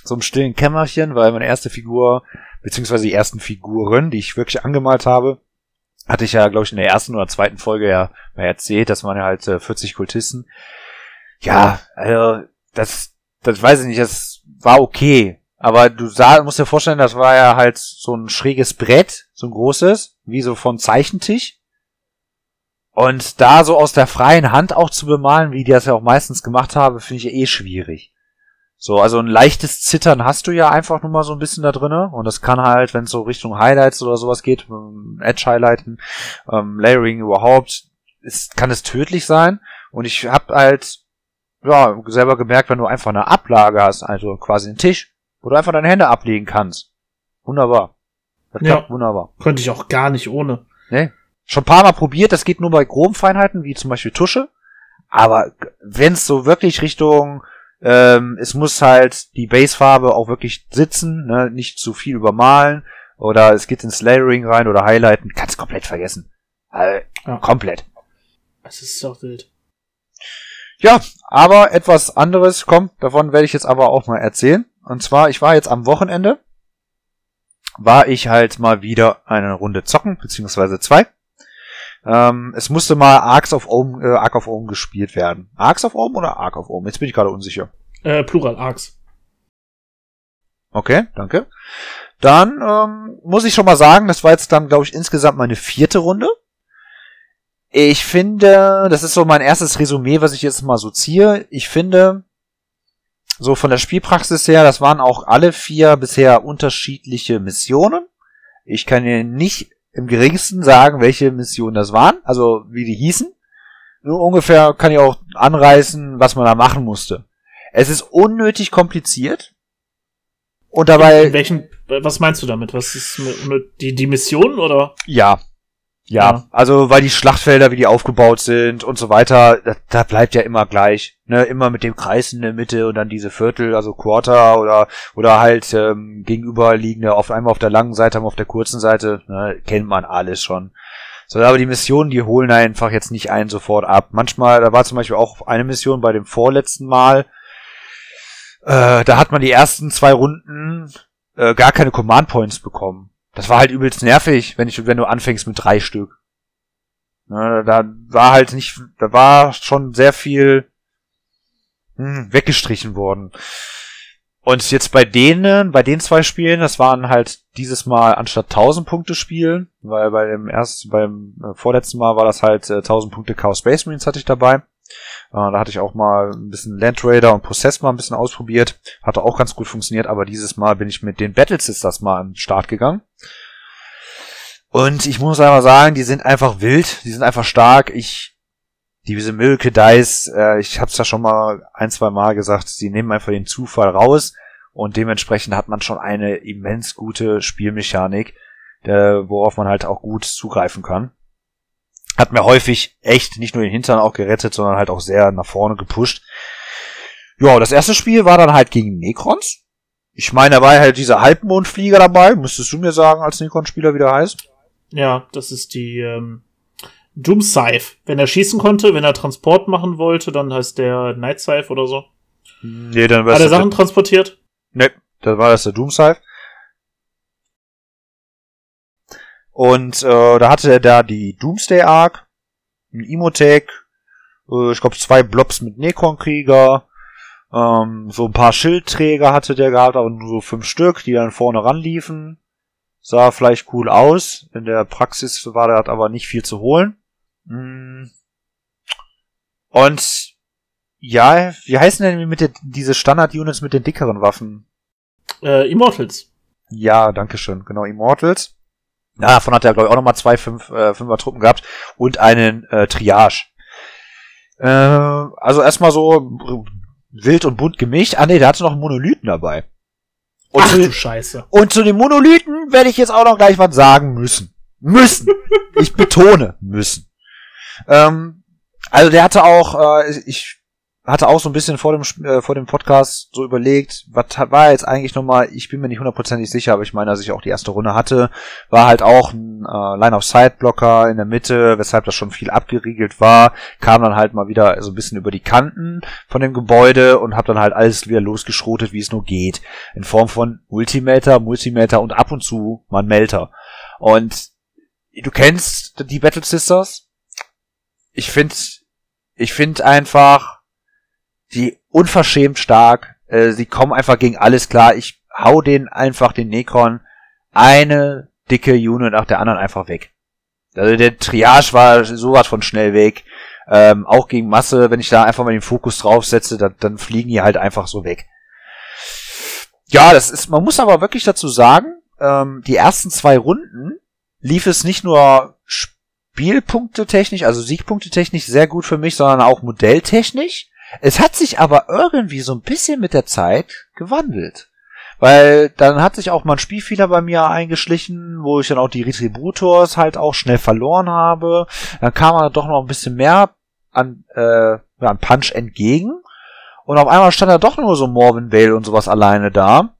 [SPEAKER 1] So im stillen Kämmerchen, weil meine erste Figur, beziehungsweise die ersten Figuren, die ich wirklich angemalt habe, hatte ich ja, glaube ich, in der ersten oder zweiten Folge ja mal erzählt, dass man ja halt äh, 40 Kultisten. Ja, also das, das weiß ich nicht, das war okay. Aber du sah, musst dir vorstellen, das war ja halt so ein schräges Brett, so ein großes, wie so von Zeichentisch. Und da so aus der freien Hand auch zu bemalen, wie die das ja auch meistens gemacht haben, finde ich eh schwierig. So, also ein leichtes Zittern hast du ja einfach nur mal so ein bisschen da drinne und das kann halt, wenn es so Richtung Highlights oder sowas geht, ähm, Edge Highlighten, ähm, Layering überhaupt, ist, kann es tödlich sein. Und ich habe halt ja selber gemerkt, wenn du einfach eine Ablage hast, also quasi einen Tisch, wo du einfach deine Hände ablegen kannst. Wunderbar.
[SPEAKER 2] Das ja, klappt wunderbar. Könnte ich auch gar nicht ohne.
[SPEAKER 1] Nee. Schon ein paar Mal probiert, das geht nur bei groben Feinheiten, wie zum Beispiel Tusche. Aber wenn es so wirklich Richtung ähm, es muss halt die Basefarbe auch wirklich sitzen, ne? nicht zu viel übermalen oder es geht ins Layering rein oder Highlighten, kannst komplett vergessen. Also, ja. Komplett.
[SPEAKER 2] Es ist doch wild.
[SPEAKER 1] Ja, aber etwas anderes, komm, davon werde ich jetzt aber auch mal erzählen. Und zwar, ich war jetzt am Wochenende, war ich halt mal wieder eine Runde zocken, beziehungsweise zwei. Ähm, es musste mal Arcs of Ohm, äh, Arc of Ohm gespielt werden. Arcs of Ohm oder Arc of Ohm? Jetzt bin ich gerade unsicher.
[SPEAKER 2] Äh, Plural, Arcs.
[SPEAKER 1] Okay, danke. Dann ähm, muss ich schon mal sagen, das war jetzt dann, glaube ich, insgesamt meine vierte Runde. Ich finde, das ist so mein erstes Resümee, was ich jetzt mal so ziehe. Ich finde, so von der Spielpraxis her, das waren auch alle vier bisher unterschiedliche Missionen. Ich kann hier nicht im geringsten sagen, welche Missionen das waren, also wie die hießen. Nur ungefähr kann ich auch anreißen, was man da machen musste. Es ist unnötig kompliziert. Und dabei.
[SPEAKER 2] In welchen, was meinst du damit? Was ist die, die Mission oder?
[SPEAKER 1] Ja, ja, ja, also weil die Schlachtfelder, wie die aufgebaut sind und so weiter, da, da bleibt ja immer gleich. Ne? Immer mit dem Kreis in der Mitte und dann diese Viertel, also Quarter oder oder halt ähm, gegenüberliegende, auf einmal auf der langen Seite, einmal auf der kurzen Seite, ne? kennt man alles schon. So, aber die Missionen, die holen einfach jetzt nicht einen sofort ab. Manchmal, da war zum Beispiel auch eine Mission bei dem vorletzten Mal, äh, da hat man die ersten zwei Runden äh, gar keine Command Points bekommen das war halt übelst nervig, wenn ich, wenn du anfängst mit drei Stück. Ne, da war halt nicht, da war schon sehr viel hm, weggestrichen worden. Und jetzt bei denen, bei den zwei Spielen, das waren halt dieses Mal anstatt 1000 Punkte spielen, weil bei dem ersten, beim äh, vorletzten Mal war das halt äh, 1000 Punkte Chaos Space Marines hatte ich dabei. Äh, da hatte ich auch mal ein bisschen Land Raider und Possess mal ein bisschen ausprobiert. Hatte auch ganz gut funktioniert, aber dieses Mal bin ich mit den Battle Sisters mal an den Start gegangen. Und ich muss einfach sagen, die sind einfach wild, die sind einfach stark. Ich, diese Milke Dice, äh, ich hab's ja schon mal ein, zwei Mal gesagt, sie nehmen einfach den Zufall raus Und dementsprechend hat man schon eine immens gute Spielmechanik, der, worauf man halt auch gut zugreifen kann. Hat mir häufig echt nicht nur den Hintern auch gerettet, sondern halt auch sehr nach vorne gepusht. Ja, das erste Spiel war dann halt gegen Necrons. Ich meine, da war halt dieser Halbmondflieger dabei. Müsstest du mir sagen, als Necron-Spieler, wie der heißt?
[SPEAKER 2] Ja, das ist die ähm, Doom Scythe. Wenn er schießen konnte, wenn er Transport machen wollte, dann heißt der Night Scythe oder so.
[SPEAKER 1] Nee, dann war
[SPEAKER 2] Hat er Sachen transportiert?
[SPEAKER 1] Nee, dann war das der Doom Scythe. Und äh, da hatte er da die Doomsday Arc, ein Imotech, äh, ich glaube zwei Blobs mit Necron-Krieger, ähm, so ein paar Schildträger hatte der gehabt, aber nur so fünf Stück, die dann vorne ranliefen. Sah vielleicht cool aus. In der Praxis war da aber nicht viel zu holen. Mm. Und ja, wie heißen denn mit der, diese Standard-Units mit den dickeren Waffen?
[SPEAKER 2] Äh, Immortals.
[SPEAKER 1] Ja, danke schön. Genau, Immortals. Ja, davon hat er, glaube ich, auch nochmal zwei fünf, äh, Fünfer-Truppen gehabt und einen äh, Triage. Äh, also erstmal so wild und bunt gemischt. Ah nee, der hatte noch einen Monolithen dabei. Und,
[SPEAKER 2] Ach
[SPEAKER 1] zu,
[SPEAKER 2] du
[SPEAKER 1] den,
[SPEAKER 2] Scheiße.
[SPEAKER 1] und zu den Monolithen werde ich jetzt auch noch gleich was sagen müssen. Müssen. ich betone müssen. Ähm, also der hatte auch, äh, ich hatte auch so ein bisschen vor dem äh, vor dem Podcast so überlegt, was war jetzt eigentlich nochmal, ich bin mir nicht hundertprozentig sicher, aber ich meine, dass ich auch die erste Runde hatte, war halt auch ein äh, Line-of-Sight-Blocker in der Mitte, weshalb das schon viel abgeriegelt war, kam dann halt mal wieder so ein bisschen über die Kanten von dem Gebäude und hab dann halt alles wieder losgeschrotet, wie es nur geht, in Form von Multimeter, Multimeter und ab und zu mal ein Melter. Und du kennst die Battle Sisters? Ich finde ich find einfach die unverschämt stark. Äh, sie kommen einfach gegen alles klar. Ich hau den einfach den Necron eine dicke Unit nach der anderen einfach weg. Also der Triage war sowas von schnell weg. Ähm, auch gegen Masse, wenn ich da einfach mal den Fokus draufsetze, dann, dann fliegen die halt einfach so weg. Ja, das ist, man muss aber wirklich dazu sagen, ähm, die ersten zwei Runden lief es nicht nur Spielpunkte technisch, also Siegpunkte technisch sehr gut für mich, sondern auch modelltechnisch. Es hat sich aber irgendwie so ein bisschen mit der Zeit gewandelt. Weil dann hat sich auch mal ein Spielfehler bei mir eingeschlichen, wo ich dann auch die Retributors halt auch schnell verloren habe. Dann kam man doch noch ein bisschen mehr an, äh, an Punch entgegen. Und auf einmal stand da doch nur so Morven Vale und sowas alleine da.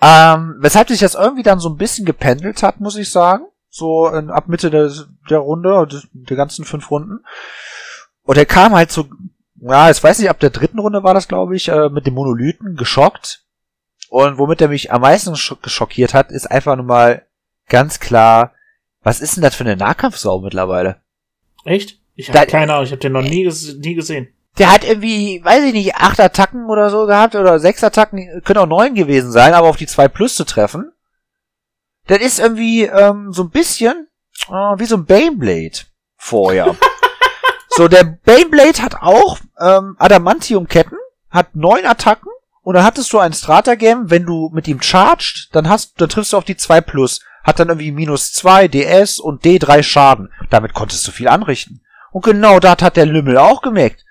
[SPEAKER 1] Ähm, weshalb sich das irgendwie dann so ein bisschen gependelt hat, muss ich sagen. So in, ab Mitte der, der Runde, der ganzen fünf Runden. Und er kam halt so, ja, ich weiß nicht, ab der dritten Runde war das, glaube ich, äh, mit dem Monolithen geschockt. Und womit er mich am meisten scho- geschockiert hat, ist einfach nur mal ganz klar, was ist denn das für eine Nahkampfsau mittlerweile?
[SPEAKER 2] Echt? Ich habe keine Ahnung, ich habe den noch nie, nie gesehen.
[SPEAKER 1] Der hat irgendwie, weiß ich nicht, acht Attacken oder so gehabt oder sechs Attacken, können auch neun gewesen sein, aber auf die zwei Plus zu treffen. Das ist irgendwie ähm, so ein bisschen äh, wie so ein Baneblade vorher. [laughs] so, der Baneblade hat auch ähm, Adamantium-Ketten, hat neun Attacken und dann hattest du ein Stratagem, wenn du mit ihm charged, dann hast, dann triffst du auf die 2 plus, hat dann irgendwie minus 2 DS und D3 Schaden. Damit konntest du viel anrichten. Und genau das hat der Lümmel auch gemerkt.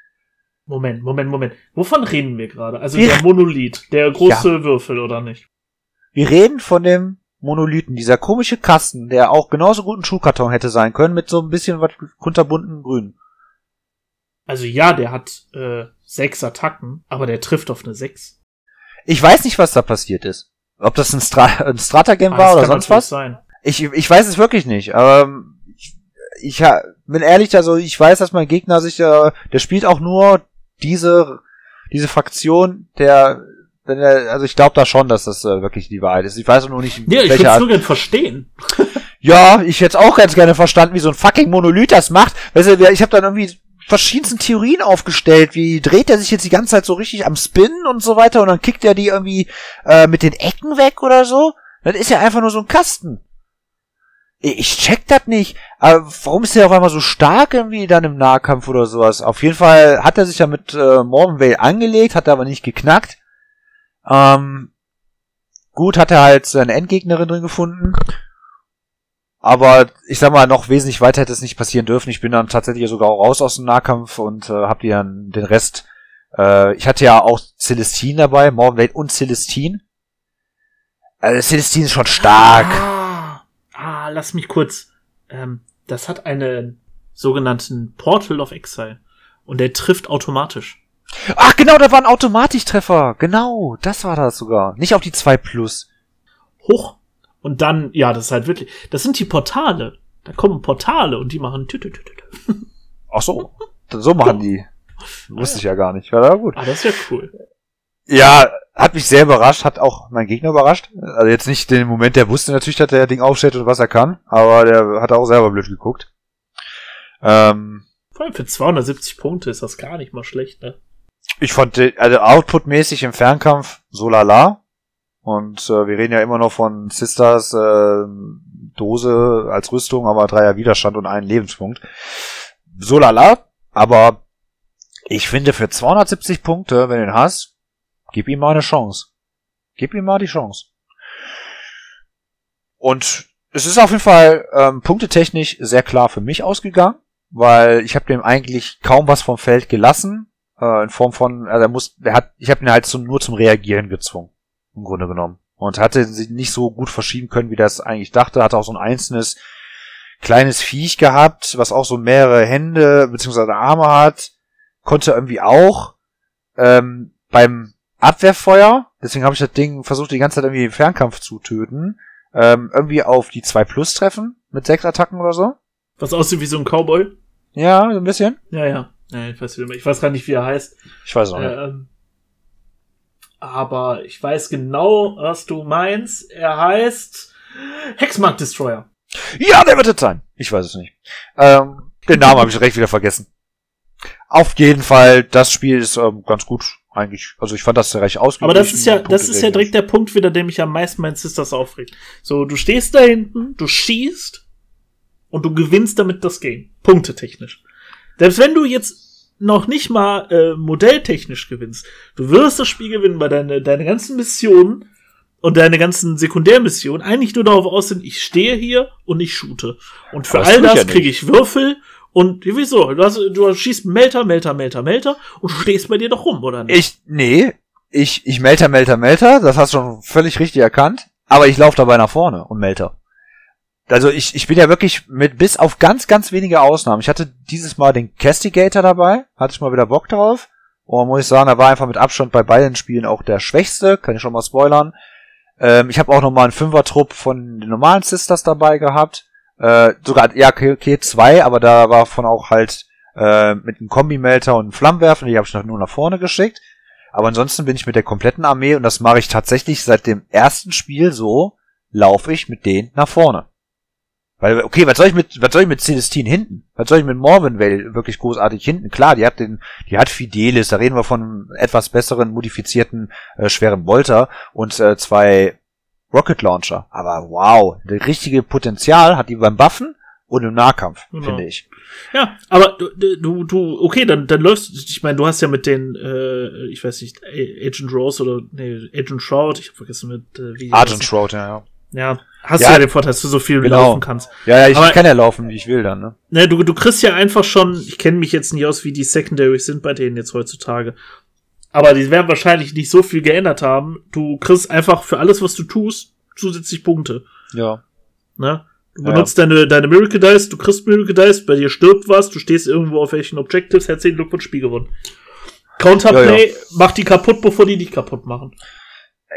[SPEAKER 2] Moment, Moment, Moment. Wovon reden wir gerade? Also
[SPEAKER 1] Wir-
[SPEAKER 2] der Monolith, der große Würfel oder nicht?
[SPEAKER 1] Wir reden von dem Monolithen, dieser komische Kasten, der auch genauso gut ein Schuhkarton hätte sein können, mit so ein bisschen was kunterbunten Grün.
[SPEAKER 2] Also ja, der hat äh, sechs Attacken, aber der trifft auf eine sechs.
[SPEAKER 1] Ich weiß nicht, was da passiert ist. Ob das ein, Stra [laughs] ein Stratagem
[SPEAKER 2] Ah,
[SPEAKER 1] war oder sonst was.
[SPEAKER 2] sein.
[SPEAKER 1] Ich, ich weiß es wirklich nicht. Ähm, ich, ich bin ehrlich, also ich weiß, dass mein Gegner sich, äh, der spielt auch nur diese, diese Fraktion, der, wenn er, also ich glaube da schon, dass das äh, wirklich die Wahrheit ist. Ich weiß nur nicht,
[SPEAKER 2] Ja, ich
[SPEAKER 1] welche
[SPEAKER 2] würde
[SPEAKER 1] Art.
[SPEAKER 2] nur gern verstehen. [laughs]
[SPEAKER 1] Ja, ich hätte auch ganz gerne verstanden, wie so ein fucking Monolith das macht. Weißt du, ich habe dann irgendwie verschiedensten Theorien aufgestellt, wie dreht er sich jetzt die ganze Zeit so richtig am Spinnen und so weiter und dann kickt er die irgendwie äh, mit den Ecken weg oder so. Das ist ja einfach nur so ein Kasten. Ich check das nicht. Aber warum ist der auf einmal so stark irgendwie dann im Nahkampf oder sowas? Auf jeden Fall hat er sich ja mit äh, Morvenvale angelegt, hat er aber nicht geknackt. Ähm, gut, hat er halt seine Endgegnerin drin gefunden. Aber ich sag mal, noch wesentlich weiter hätte es nicht passieren dürfen. Ich bin dann tatsächlich sogar auch raus aus dem Nahkampf und äh, hab die dann den Rest Äh, ich hatte ja auch Celestine dabei, Morvenwade und Celestine. Also Celestine ist schon stark.
[SPEAKER 2] Ah, ah lass mich kurz. Ähm, das hat einen sogenannten Portal of Exile. Und der trifft automatisch.
[SPEAKER 1] Ach genau, da war ein Automatischtreffer. Genau, das war das sogar. Nicht auf die 2 Plus.
[SPEAKER 2] Hoch. Und dann, ja, das ist halt wirklich. Das sind die Portale. Da kommen Portale und die machen tü, tü, tü, tü.
[SPEAKER 1] Ach so. So machen die. [laughs] Wusste ich ja gar nicht. Ja, gut.
[SPEAKER 2] Ah, das ist ja cool.
[SPEAKER 1] Ja, hat mich sehr überrascht, hat auch mein Gegner überrascht. Also jetzt nicht den Moment, der wusste natürlich, dass der Ding aufstellt und was er kann, aber der hat auch selber blöd geguckt. Ähm,
[SPEAKER 2] Vor allem für 270 Punkte ist das gar nicht mal schlecht, ne?
[SPEAKER 1] Ich fand, also outputmäßig im Fernkampf so lala. Und äh, wir reden ja immer noch von Sisters äh, Dose als Rüstung, aber Dreier Widerstand und einen Lebenspunkt. So lala, aber ich finde für 270 Punkte, wenn du ihn hast, gib ihm mal eine Chance. Gib ihm mal die Chance. Und es ist auf jeden Fall ähm, punktetechnisch sehr klar für mich ausgegangen, weil ich habe dem eigentlich kaum was vom Feld gelassen, äh, in Form von, also er muss, er hat, ich habe ihn halt so, nur zum Reagieren gezwungen, im Grunde genommen. Und hatte sich nicht so gut verschieben können, wie das eigentlich dachte, hatte auch so ein einzelnes kleines Viech gehabt, was auch so mehrere Hände bzw. Arme hat, konnte irgendwie auch ähm, beim Abwehrfeuer, deswegen habe ich das Ding versucht, die ganze Zeit irgendwie im Fernkampf zu töten, ähm, irgendwie auf die 2 Plus treffen mit sechs Attacken oder so.
[SPEAKER 2] Was aussieht wie so ein Cowboy.
[SPEAKER 1] Ja, so ein bisschen.
[SPEAKER 2] Ja, ja. ja ich, weiß, ich weiß gar nicht, wie er heißt.
[SPEAKER 1] Ich weiß auch nicht.
[SPEAKER 2] Ähm, aber ich weiß genau, was du meinst. Er heißt Hexmark Destroyer.
[SPEAKER 1] Ja, der wird es sein. Ich weiß es nicht. Ähm, den Namen habe ich recht wieder vergessen. Auf jeden Fall, das Spiel ist ähm, ganz gut eigentlich. Also ich fand das recht ausgeglichen.
[SPEAKER 2] Aber das ist ja, das ist ja direkt der Punkt wieder, der mich am meisten meinen Sisters aufregt. So, du stehst da hinten, du schießt und du gewinnst damit das Game. Punktetechnisch. Selbst wenn du jetzt noch nicht mal äh, modelltechnisch gewinnst, du wirst das Spiel gewinnen, weil deine, deine ganzen Missionen und deine ganzen Sekundärmissionen eigentlich nur darauf aus sind, ich stehe hier und ich shoote. Und für all das ja kriege ich Würfel und wieso? Du, hast, du schießt Melter, Melter, Melter, Melter und stehst bei dir doch rum, oder nicht?
[SPEAKER 1] Ich, nee, ich, ich Melter, Melter, Melter, das hast du schon völlig richtig erkannt, aber ich laufe dabei nach vorne und Melter. Also ich, ich bin ja wirklich mit bis auf ganz, ganz wenige Ausnahmen. Ich hatte dieses Mal den Castigator dabei, hatte ich mal wieder Bock drauf. Und muss ich sagen, er war einfach mit Abstand bei beiden Spielen auch der Schwächste, kann ich schon mal spoilern. Ähm, ich habe auch nochmal einen Fünfer-Trupp von den normalen Sisters dabei gehabt. Äh, sogar, ja, okay, zwei, aber da war von auch halt äh, mit einem Kombi-Melter und einem Flammenwerfer, die habe ich noch nur nach vorne geschickt. Aber ansonsten bin ich mit der kompletten Armee und das mache ich tatsächlich seit dem ersten Spiel so, laufe ich mit denen nach vorne. Weil, okay, was soll ich mit, was soll ich mit Celestine hinten? Was soll ich mit Morvenvale wirklich großartig hinten? Klar, die hat den, die hat Fidelis, da reden wir von etwas besseren, modifizierten, äh, schweren Bolter und äh, zwei Rocket Launcher. Aber wow, das richtige Potenzial hat die beim Buffen und im Nahkampf, genau. finde ich.
[SPEAKER 2] Ja, aber du, du, du, okay, dann, dann läufst ich meine, du hast ja mit den, äh, ich weiß nicht, Agent Rose oder, nee, Agent Shroud, ich habe vergessen mit,
[SPEAKER 1] äh, wie Agent Shroud, ja, ja.
[SPEAKER 2] Ja, hast ja, du ja den Vorteil, dass du so viel genau. laufen kannst.
[SPEAKER 1] Ja, ja, ich aber, kann ja laufen, wie ich will dann, ne?
[SPEAKER 2] Ne, du, du kriegst ja einfach schon, ich kenne mich jetzt nicht aus, wie die Secondaries sind bei denen jetzt heutzutage. Aber die werden wahrscheinlich nicht so viel geändert haben. Du kriegst einfach für alles, was du tust, zusätzlich Punkte.
[SPEAKER 1] Ja.
[SPEAKER 2] Ne? Du benutzt ja. deine, deine Miracle Dice, du kriegst Miracle Dice, bei dir stirbt was, du stehst irgendwo auf welchen Objectives, herzlichen Glückwunsch, Spiel gewonnen. Counterplay, ja, ja. mach die kaputt, bevor die dich kaputt machen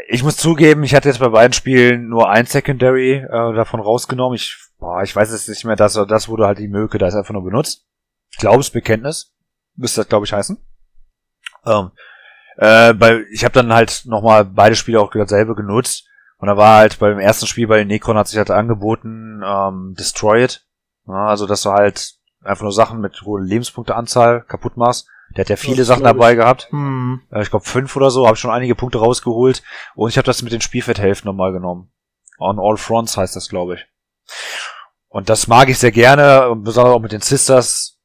[SPEAKER 1] ich muss zugeben, ich hatte jetzt bei beiden Spielen nur ein Secondary äh, davon rausgenommen. Ich, boah, ich weiß es nicht mehr, das, das wurde halt die Möke, da ist einfach nur benutzt. Glaubensbekenntnis müsste das, glaube ich, heißen. Ähm, äh, bei, ich habe dann halt nochmal beide Spiele auch dasselbe genutzt. Und da war halt beim ersten Spiel bei den Necron hat sich halt angeboten, ähm, Destroy It. Ja, also, dass du halt einfach nur Sachen mit hoher Lebenspunkteanzahl kaputt machst. Der hat ja viele Sachen dabei gehabt. Hm. Ich glaube fünf oder so, habe ich schon einige Punkte rausgeholt. Und ich habe das mit den Spielfeldhälften nochmal genommen. On All Fronts heißt das, glaube ich. Und das mag ich sehr gerne, besonders auch mit den Sisters.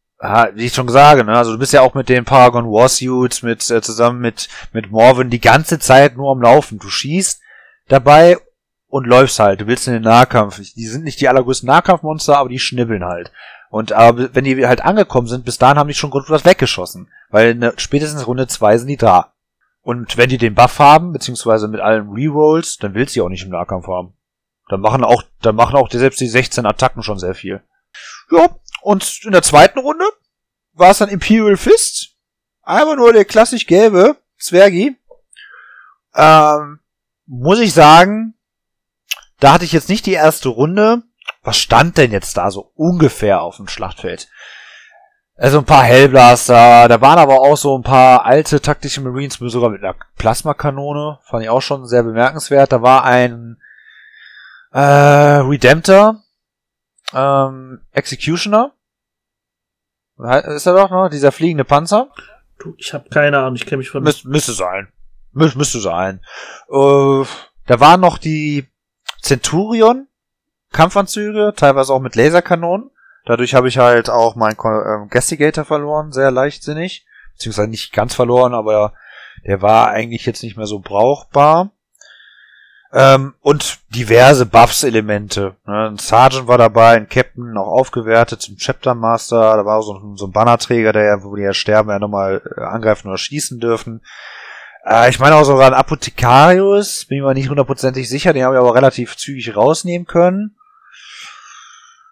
[SPEAKER 1] wie ich schon sage, ne? also du bist ja auch mit den Paragon Warsuits, mit äh, zusammen mit mit Morven die ganze Zeit nur am Laufen. Du schießt dabei und läufst halt. Du willst in den Nahkampf. Die sind nicht die allergrößten Nahkampfmonster, aber die schnibbeln halt. Und aber wenn die halt angekommen sind, bis dahin haben die schon grundlos weggeschossen. Weil der, spätestens Runde zwei sind die da. Und wenn die den Buff haben, beziehungsweise mit allen Rerolls, dann willst du auch nicht im Nahkampf haben. Dann machen auch, dann machen auch die, selbst die 16 Attacken schon sehr viel. Ja, und in der zweiten Runde war es dann Imperial Fist. Einfach nur der klassisch gelbe Zwergi. Ähm, muss ich sagen, da hatte ich jetzt nicht die erste Runde. Was stand denn jetzt da so ungefähr auf dem Schlachtfeld? Also ein paar Hellblaster, da waren aber auch so ein paar alte taktische Marines, sogar mit einer Plasmakanone, fand ich auch schon sehr bemerkenswert. Da war ein äh, Redemptor, ähm, Executioner, ist er doch, ne? Dieser fliegende Panzer.
[SPEAKER 2] Du, ich habe keine Ahnung, ich kenne mich von.
[SPEAKER 1] Müs müsste sein. Mü müsste sein. Äh, da waren noch die Centurion Kampfanzüge, teilweise auch mit Laserkanonen. Dadurch habe ich halt auch meinen ähm, Gastigator verloren, sehr leichtsinnig. Beziehungsweise nicht ganz verloren, aber der war eigentlich jetzt nicht mehr so brauchbar. Ähm, und diverse Buffs-Elemente. Ne? Ein Sergeant war dabei, ein Captain auch aufgewertet zum Chapter Master. Da war so, so ein Bannerträger, der wo die ja sterben, ja nochmal äh, angreifen oder schießen dürfen. Äh, ich meine auch sogar ein Apothekarius, bin ich mir nicht hundertprozentig sicher, den habe ich aber relativ zügig rausnehmen können.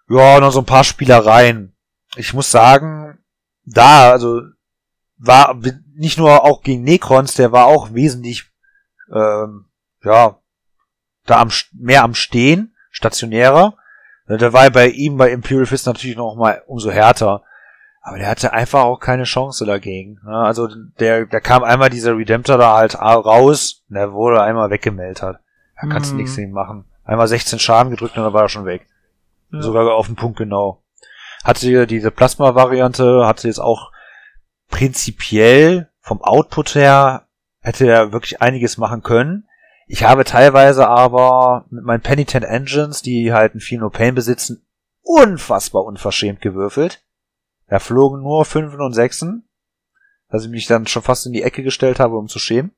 [SPEAKER 1] Ja, noch so ein paar Spielereien. Ich muss sagen, da, also, war nicht nur auch gegen Necrons, der war auch wesentlich, ähm, ja, da am, mehr am Stehen, stationärer. Der war bei ihm bei Imperial Fist natürlich noch mal umso härter. Aber der hatte einfach auch keine Chance dagegen. Also der, der kam einmal dieser Redemptor da halt raus und der wurde einmal weggemeldet. Da kannst du mhm. nichts gegen machen. Einmal 16 Schaden gedrückt und dann war er schon weg. Ja. Sogar auf den Punkt genau. Hatte diese Plasma-Variante, hatte jetzt auch prinzipiell vom Output her, hätte er wirklich einiges machen können. Ich habe teilweise aber mit meinen Penitent Engines, die halt ein viel No Pain besitzen, unfassbar unverschämt gewürfelt. Da flogen nur Fünfen und Sechsen, dass ich mich dann schon fast in die Ecke gestellt habe, um zu schämen.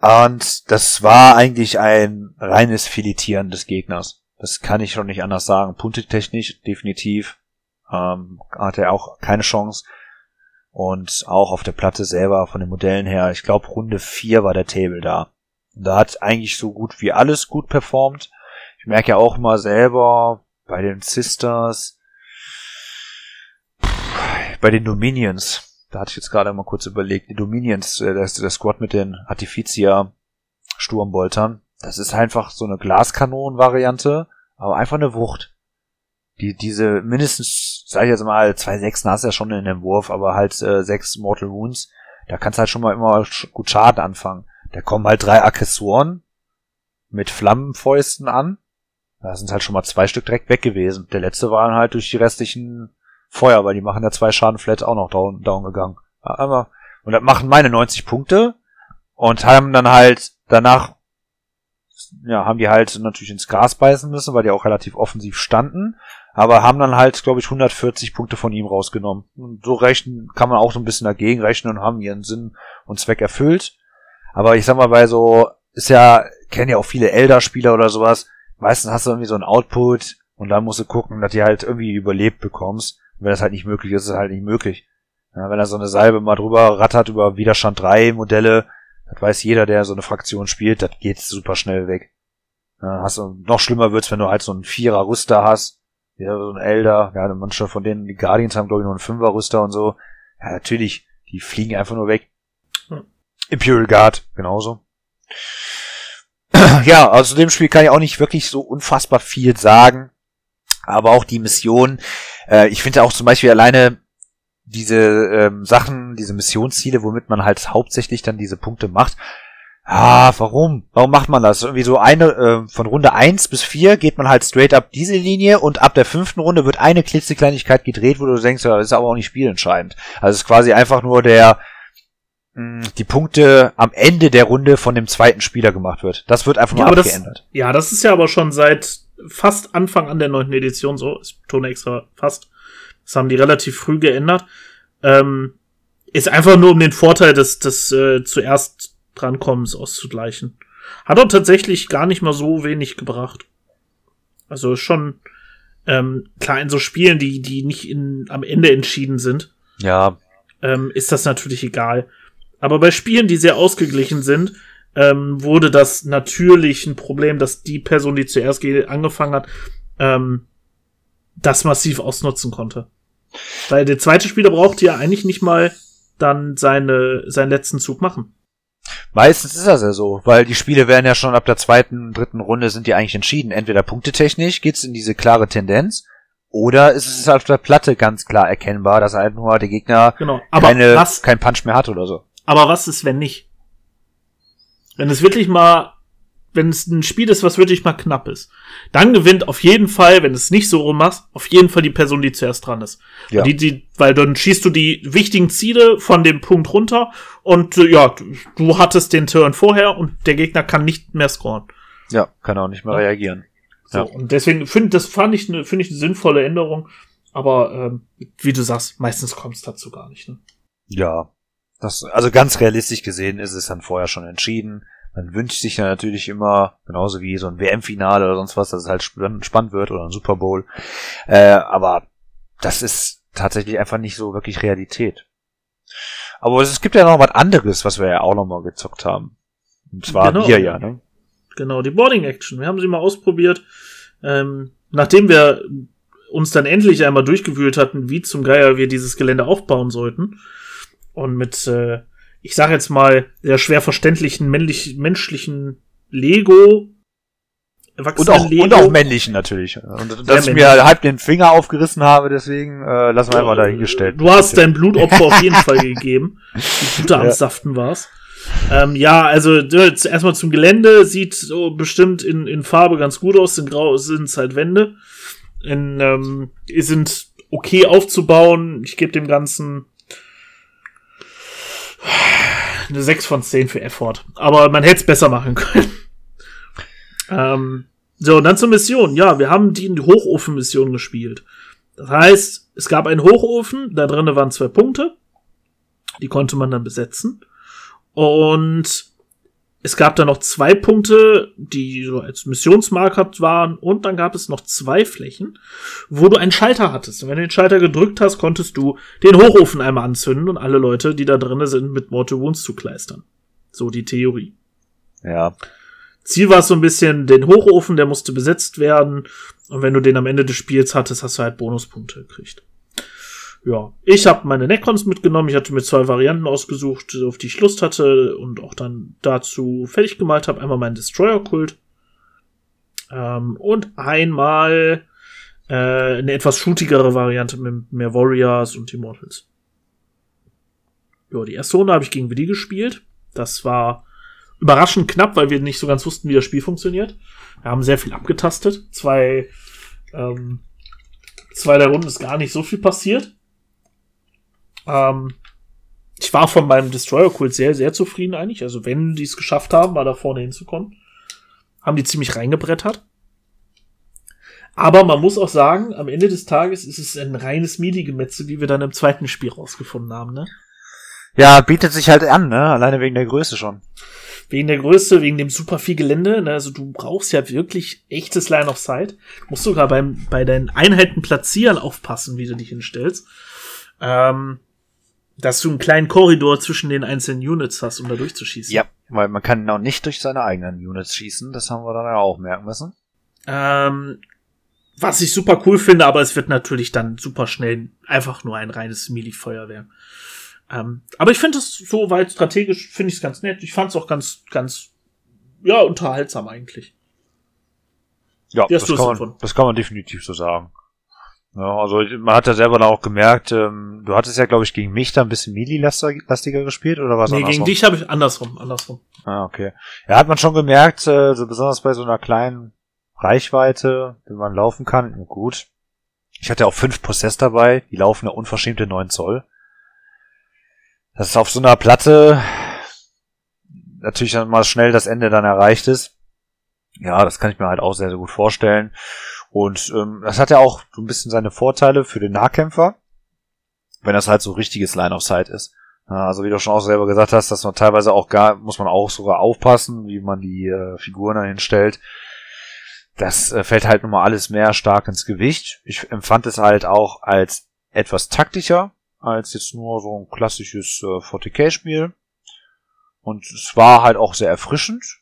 [SPEAKER 1] Und das war eigentlich ein reines Filetieren des Gegners. Das kann ich schon nicht anders sagen. Punktetechnisch definitiv ähm, hatte er auch keine Chance. Und auch auf der Platte selber von den Modellen her, ich glaube Runde 4 war der Table da. Da hat eigentlich so gut wie alles gut performt. Ich merke ja auch mal selber bei den Sisters, bei den Dominions, da hatte ich jetzt gerade mal kurz überlegt, die Dominions, äh, der Squad mit den Artificia Sturmboltern, das ist einfach so eine Glaskanonen-Variante, aber einfach eine Wucht die, diese mindestens, sag ich jetzt mal, zwei Sechsen hast du ja schon in dem Wurf, aber halt äh, sechs Mortal Wounds, da kannst du halt schon mal immer gut Schaden anfangen. Da kommen halt drei Aggressoren mit Flammenfäusten an. Da sind halt schon mal zwei Stück direkt weg gewesen. Der letzte waren halt durch die restlichen Feuer, weil die machen ja zwei Schaden flat auch noch down, down gegangen. Aber, und das machen meine 90 Punkte und haben dann halt danach ja, haben die halt natürlich ins Gras beißen müssen, weil die auch relativ offensiv standen aber haben dann halt, glaube ich, 140 Punkte von ihm rausgenommen. Und so rechnen kann man auch so ein bisschen dagegen rechnen und haben ihren Sinn und Zweck erfüllt. Aber ich sag mal, bei so, ist ja, kennen ja auch viele Elder-Spieler oder sowas, meistens hast du irgendwie so ein Output und dann musst du gucken, dass du halt irgendwie überlebt bekommst. Und wenn das halt nicht möglich ist, ist es halt nicht möglich. Ja, wenn er so eine Salbe mal drüber rattert über Widerstand 3 Modelle, das weiß jeder, der so eine Fraktion spielt, das geht super schnell weg. Ja, hast du, noch schlimmer wird's, wenn du halt so einen Vierer Rüster hast, ja, so ein Elder, ja, manche von denen, die Guardians haben, glaube ich, noch einen Fünfer-Rüster und so. Ja, natürlich, die fliegen einfach nur weg. Hm. Imperial Guard, genauso. [clears throat] ja, also zu dem Spiel kann ich auch nicht wirklich so unfassbar viel sagen. Aber auch die Mission, äh, ich finde auch zum Beispiel alleine diese ähm, Sachen, diese Missionsziele, womit man halt hauptsächlich dann diese Punkte macht, Ah, warum? Warum macht man das? Irgendwie so eine, äh, von Runde eins bis vier geht man halt straight up diese Linie und ab der fünften Runde wird eine klitzekleinigkeit gedreht, wo du denkst, ja, das ist aber auch nicht spielentscheidend. Also es ist quasi einfach nur der, mh, hm, die Punkte am Ende der Runde von dem zweiten Spieler gemacht wird. Das wird einfach
[SPEAKER 2] ja,
[SPEAKER 1] nur abgeändert.
[SPEAKER 2] Das, ja, das ist ja aber schon seit fast Anfang an der neunten Edition so. Ich betone extra fast. Das haben die relativ früh geändert. Ähm, ist einfach nur um den Vorteil des, des äh, zuerst Drankommens auszugleichen. Hat er tatsächlich gar nicht mal so wenig gebracht. Also schon Ähm, klar, in so Spielen, die, die nicht in, am Ende entschieden sind,
[SPEAKER 1] Ja,
[SPEAKER 2] ähm, ist das natürlich egal. Aber bei Spielen, die sehr ausgeglichen sind, ähm, wurde das natürlich ein Problem, dass die Person, die zuerst ge- angefangen hat, ähm, das massiv ausnutzen konnte. Weil der zweite Spieler braucht ja eigentlich nicht mal dann seine, seinen letzten Zug machen.
[SPEAKER 1] Meistens ist das ja so, weil die Spiele werden ja schon ab der zweiten, dritten Runde sind die eigentlich entschieden. Entweder punktetechnisch geht's in diese klare Tendenz, oder ist es auf der Platte ganz klar erkennbar, dass halt nur der Gegner
[SPEAKER 2] Genau.
[SPEAKER 1] Keine,
[SPEAKER 2] was,
[SPEAKER 1] kein Punch mehr hat oder so.
[SPEAKER 2] aber was ist, wenn nicht? Wenn es wirklich mal, wenn es ein Spiel ist, was wirklich mal knapp ist, dann gewinnt auf jeden Fall, wenn du es nicht so rum machst, auf jeden Fall die Person, die zuerst dran ist.
[SPEAKER 1] Ja.
[SPEAKER 2] Die, die, weil dann schießt du die wichtigen Ziele von dem Punkt runter und äh, ja, du- du hattest den Turn vorher und der Gegner kann nicht mehr scoren.
[SPEAKER 1] Ja, kann auch nicht mehr
[SPEAKER 2] Ja.
[SPEAKER 1] reagieren.
[SPEAKER 2] So,
[SPEAKER 1] Ja.
[SPEAKER 2] und deswegen finde das fand ich eine finde ich eine sinnvolle Änderung, aber ähm, wie du sagst, meistens kommt es dazu gar nicht. Ne?
[SPEAKER 1] Ja. Das, also ganz realistisch gesehen ist es dann vorher schon entschieden. Man wünscht sich ja natürlich immer, genauso wie so ein WM-Finale oder sonst was, dass es halt spann- spannend wird oder ein Super Bowl. Äh, aber das ist tatsächlich einfach nicht so wirklich Realität. Aber es gibt ja noch was anderes, was wir ja auch noch mal gezockt haben. Und zwar
[SPEAKER 2] Genau.
[SPEAKER 1] wir ja, ne?
[SPEAKER 2] Genau, die Boarding Action. Wir haben sie mal ausprobiert. Ähm, nachdem wir uns dann endlich einmal durchgewühlt hatten, wie zum Geier wir dieses Gelände aufbauen sollten. Und mit, äh, ich sage jetzt mal, sehr schwer verständlichen männlich, menschlichen Lego.
[SPEAKER 1] Und auch,
[SPEAKER 2] Lego.
[SPEAKER 1] und auch männlichen natürlich. Und dass ich
[SPEAKER 2] männlich.
[SPEAKER 1] mir halb den Finger aufgerissen habe, deswegen äh, lassen wir einfach dahingestellt.
[SPEAKER 2] Du hast dein Blutopfer auf jeden [laughs] Fall gegeben. Die Gute am
[SPEAKER 1] Ja.
[SPEAKER 2] Saften war's. Ähm, ja, also erstmal zum Gelände sieht so bestimmt in, in Farbe ganz gut aus. In Grau sind es halt Wände. In, ähm, sind okay aufzubauen. Ich gebe dem Ganzen eine 6 von 10 für Effort. Aber man hätte es besser machen können. [laughs] ähm, so, und dann zur Mission. Ja, wir haben die Hochofen-Mission gespielt. Das heißt, es gab einen Hochofen, da drinnen waren zwei Punkte. Die konnte man dann besetzen. Und es gab da noch zwei Punkte, die so als Missionsmarker waren. Und dann gab es noch zwei Flächen, wo du einen Schalter hattest. Und wenn du den Schalter gedrückt hast, konntest du den Hochofen einmal anzünden und alle Leute, die da drinnen sind, mit Mortal Wounds zukleistern. So die Theorie.
[SPEAKER 1] Ja.
[SPEAKER 2] Ziel war es so ein bisschen, den Hochofen, der musste besetzt werden. Und wenn du den am Ende des Spiels hattest, hast du halt Bonuspunkte gekriegt. Ja, ich habe meine Necrons mitgenommen. Ich hatte mir zwei Varianten ausgesucht, auf die ich Lust hatte und auch dann dazu fertig gemalt habe. Einmal meinen Destroyer-Kult ähm, und einmal äh, eine etwas shootigere Variante mit mehr Warriors und Immortals. Ja, die erste Runde habe ich gegen Willi gespielt. Das war überraschend knapp, weil wir nicht so ganz wussten, wie das Spiel funktioniert. Wir haben sehr viel abgetastet. Zwei, ähm, zwei der Runden ist gar nicht so viel passiert. Ähm, ich war von meinem Destroyer-Kult sehr, sehr zufrieden eigentlich. Also wenn die es geschafft haben, mal da vorne hinzukommen, haben die ziemlich reingebrettert. Aber man muss auch sagen, am Ende des Tages ist es ein reines Midi-Gemetzel, wie wir dann im zweiten Spiel rausgefunden haben, ne?
[SPEAKER 1] Ja, bietet sich halt an, ne? Alleine wegen der Größe schon.
[SPEAKER 2] Wegen der Größe, wegen dem super viel Gelände. Ne? Also du brauchst ja wirklich echtes Line of Sight. Musst sogar beim, bei deinen Einheiten platzieren aufpassen, wie du dich hinstellst. Ähm, dass du einen kleinen Korridor zwischen den einzelnen Units hast, um da durchzuschießen.
[SPEAKER 1] Ja, weil man kann auch nicht durch seine eigenen Units schießen. Das haben wir dann ja auch merken müssen.
[SPEAKER 2] Ähm, was ich super cool finde, aber es wird natürlich dann super schnell einfach nur ein reines Melee-Feuerwehr. Ähm, aber ich finde es so weit strategisch, finde ich es ganz nett. Ich fand es auch ganz, ganz, ja, unterhaltsam eigentlich.
[SPEAKER 1] Ja, das kann, man, das kann man definitiv so sagen. Ja, also man hat ja selber dann auch gemerkt, ähm, du hattest ja, glaube ich, gegen mich da ein bisschen Melee-lastiger gespielt, oder was?
[SPEAKER 2] Nee, gegen dich habe ich andersrum, andersrum.
[SPEAKER 1] Ah, okay. Ja, hat man schon gemerkt, äh, so besonders bei so einer kleinen Reichweite, wenn man laufen kann, gut. Ich hatte auch fünf Possess dabei, die laufen ja unverschämte 9 Zoll. Das ist auf so einer Platte natürlich dann mal schnell das Ende dann erreicht ist. Ja, das kann ich mir halt auch sehr, sehr gut vorstellen. Und ähm, das hat ja auch so ein bisschen seine Vorteile für den Nahkämpfer, wenn das halt so richtiges Line of Sight ist. Also wie du schon auch selber gesagt hast, dass man teilweise auch gar, muss man auch sogar aufpassen, wie man die äh, Figuren dann hinstellt. das äh, fällt halt nun mal alles mehr stark ins Gewicht. Ich empfand es halt auch als etwas taktischer, als jetzt nur so ein klassisches äh, 40k-Spiel. Und es war halt auch sehr erfrischend.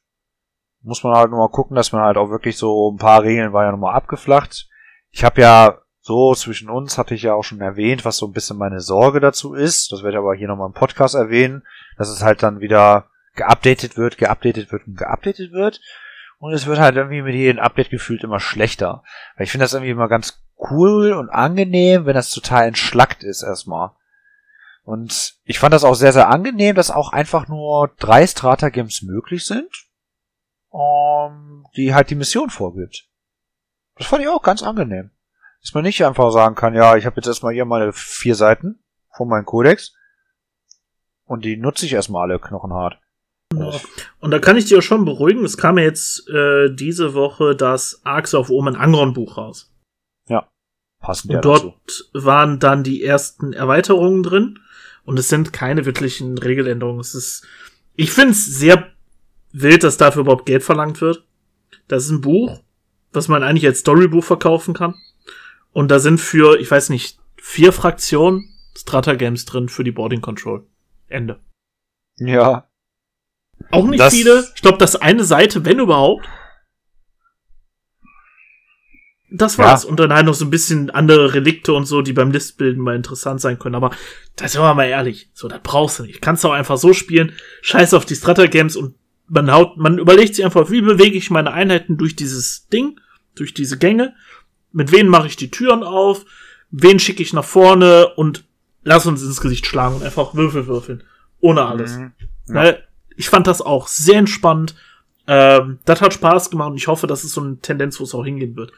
[SPEAKER 1] Muss man halt nochmal gucken, dass man halt auch wirklich so ein paar Regeln war ja nochmal abgeflacht. Ich habe ja so zwischen uns, hatte ich ja auch schon erwähnt, was so ein bisschen meine Sorge dazu ist. Das werde ich aber hier nochmal im Podcast erwähnen, dass es halt dann wieder geupdatet wird, geupdatet wird und geupdatet wird. Und es wird halt irgendwie mit jedem Update gefühlt immer schlechter. Weil ich finde das irgendwie immer ganz cool und angenehm, wenn das total entschlackt ist erstmal. Und ich fand das auch sehr, sehr angenehm, dass auch einfach nur drei Strata-Games möglich sind, um, die halt die Mission vorgibt. Das fand ich auch ganz angenehm. Dass man nicht einfach sagen kann, ja, ich habe jetzt erstmal hier meine vier Seiten von meinem Kodex und die nutze ich erstmal alle knochenhart.
[SPEAKER 2] Und da kann ich dir schon beruhigen, es kam ja jetzt äh, diese Woche das Arcs of Omen Angron Buch raus.
[SPEAKER 1] Ja, passend
[SPEAKER 2] Und dort
[SPEAKER 1] dazu.
[SPEAKER 2] waren dann die ersten Erweiterungen drin und es sind keine wirklichen Regeländerungen. Es ist, ich finde es sehr wild, dass dafür überhaupt Geld verlangt wird. Das ist ein Buch, was man eigentlich als Storybuch verkaufen kann. Und da sind für, ich weiß nicht, vier Fraktionen Strata Games drin für die Boarding Control. Ende.
[SPEAKER 1] Ja,
[SPEAKER 2] Auch nicht
[SPEAKER 1] Das-
[SPEAKER 2] viele. Ich glaube, das eine Seite, wenn überhaupt. Das war's. Und dann halt noch so ein bisschen andere Relikte und so, die beim Listbilden mal interessant sein können. Aber da sind wir mal ehrlich. So, das brauchst du nicht. Kannst du auch einfach so spielen. Scheiß auf die Strata-Games und man haut, man überlegt sich einfach, wie bewege ich meine Einheiten durch dieses Ding, durch diese Gänge. Mit wem mache ich die Türen auf? Wen schicke ich nach vorne? Und lass uns ins Gesicht schlagen und einfach Würfel würfeln. Ohne alles.
[SPEAKER 1] Mhm.
[SPEAKER 2] Weil ich fand das auch sehr entspannt. Ähm, das hat Spaß gemacht und ich hoffe, das ist so eine Tendenz, wo es auch hingehen wird.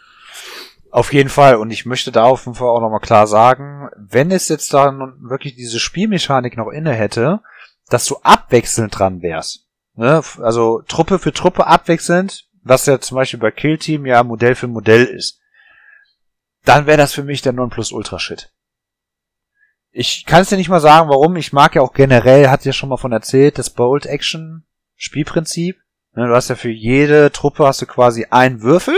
[SPEAKER 1] Auf jeden Fall. Und ich möchte da auf jeden Fall auch nochmal klar sagen, wenn es jetzt da nun wirklich diese Spielmechanik noch inne hätte, dass du abwechselnd dran wärst. Ne? Also Truppe für Truppe abwechselnd, was ja zum Beispiel bei Kill Team ja Modell für Modell ist. Dann wäre das für mich der Nonplusultra-Shit. Ich kann es dir nicht mal sagen, warum. Ich mag ja auch generell, hat ja schon mal von erzählt, das Bold Action Spielprinzip. Ne, Du hast ja für jede Truppe hast du quasi einen Würfel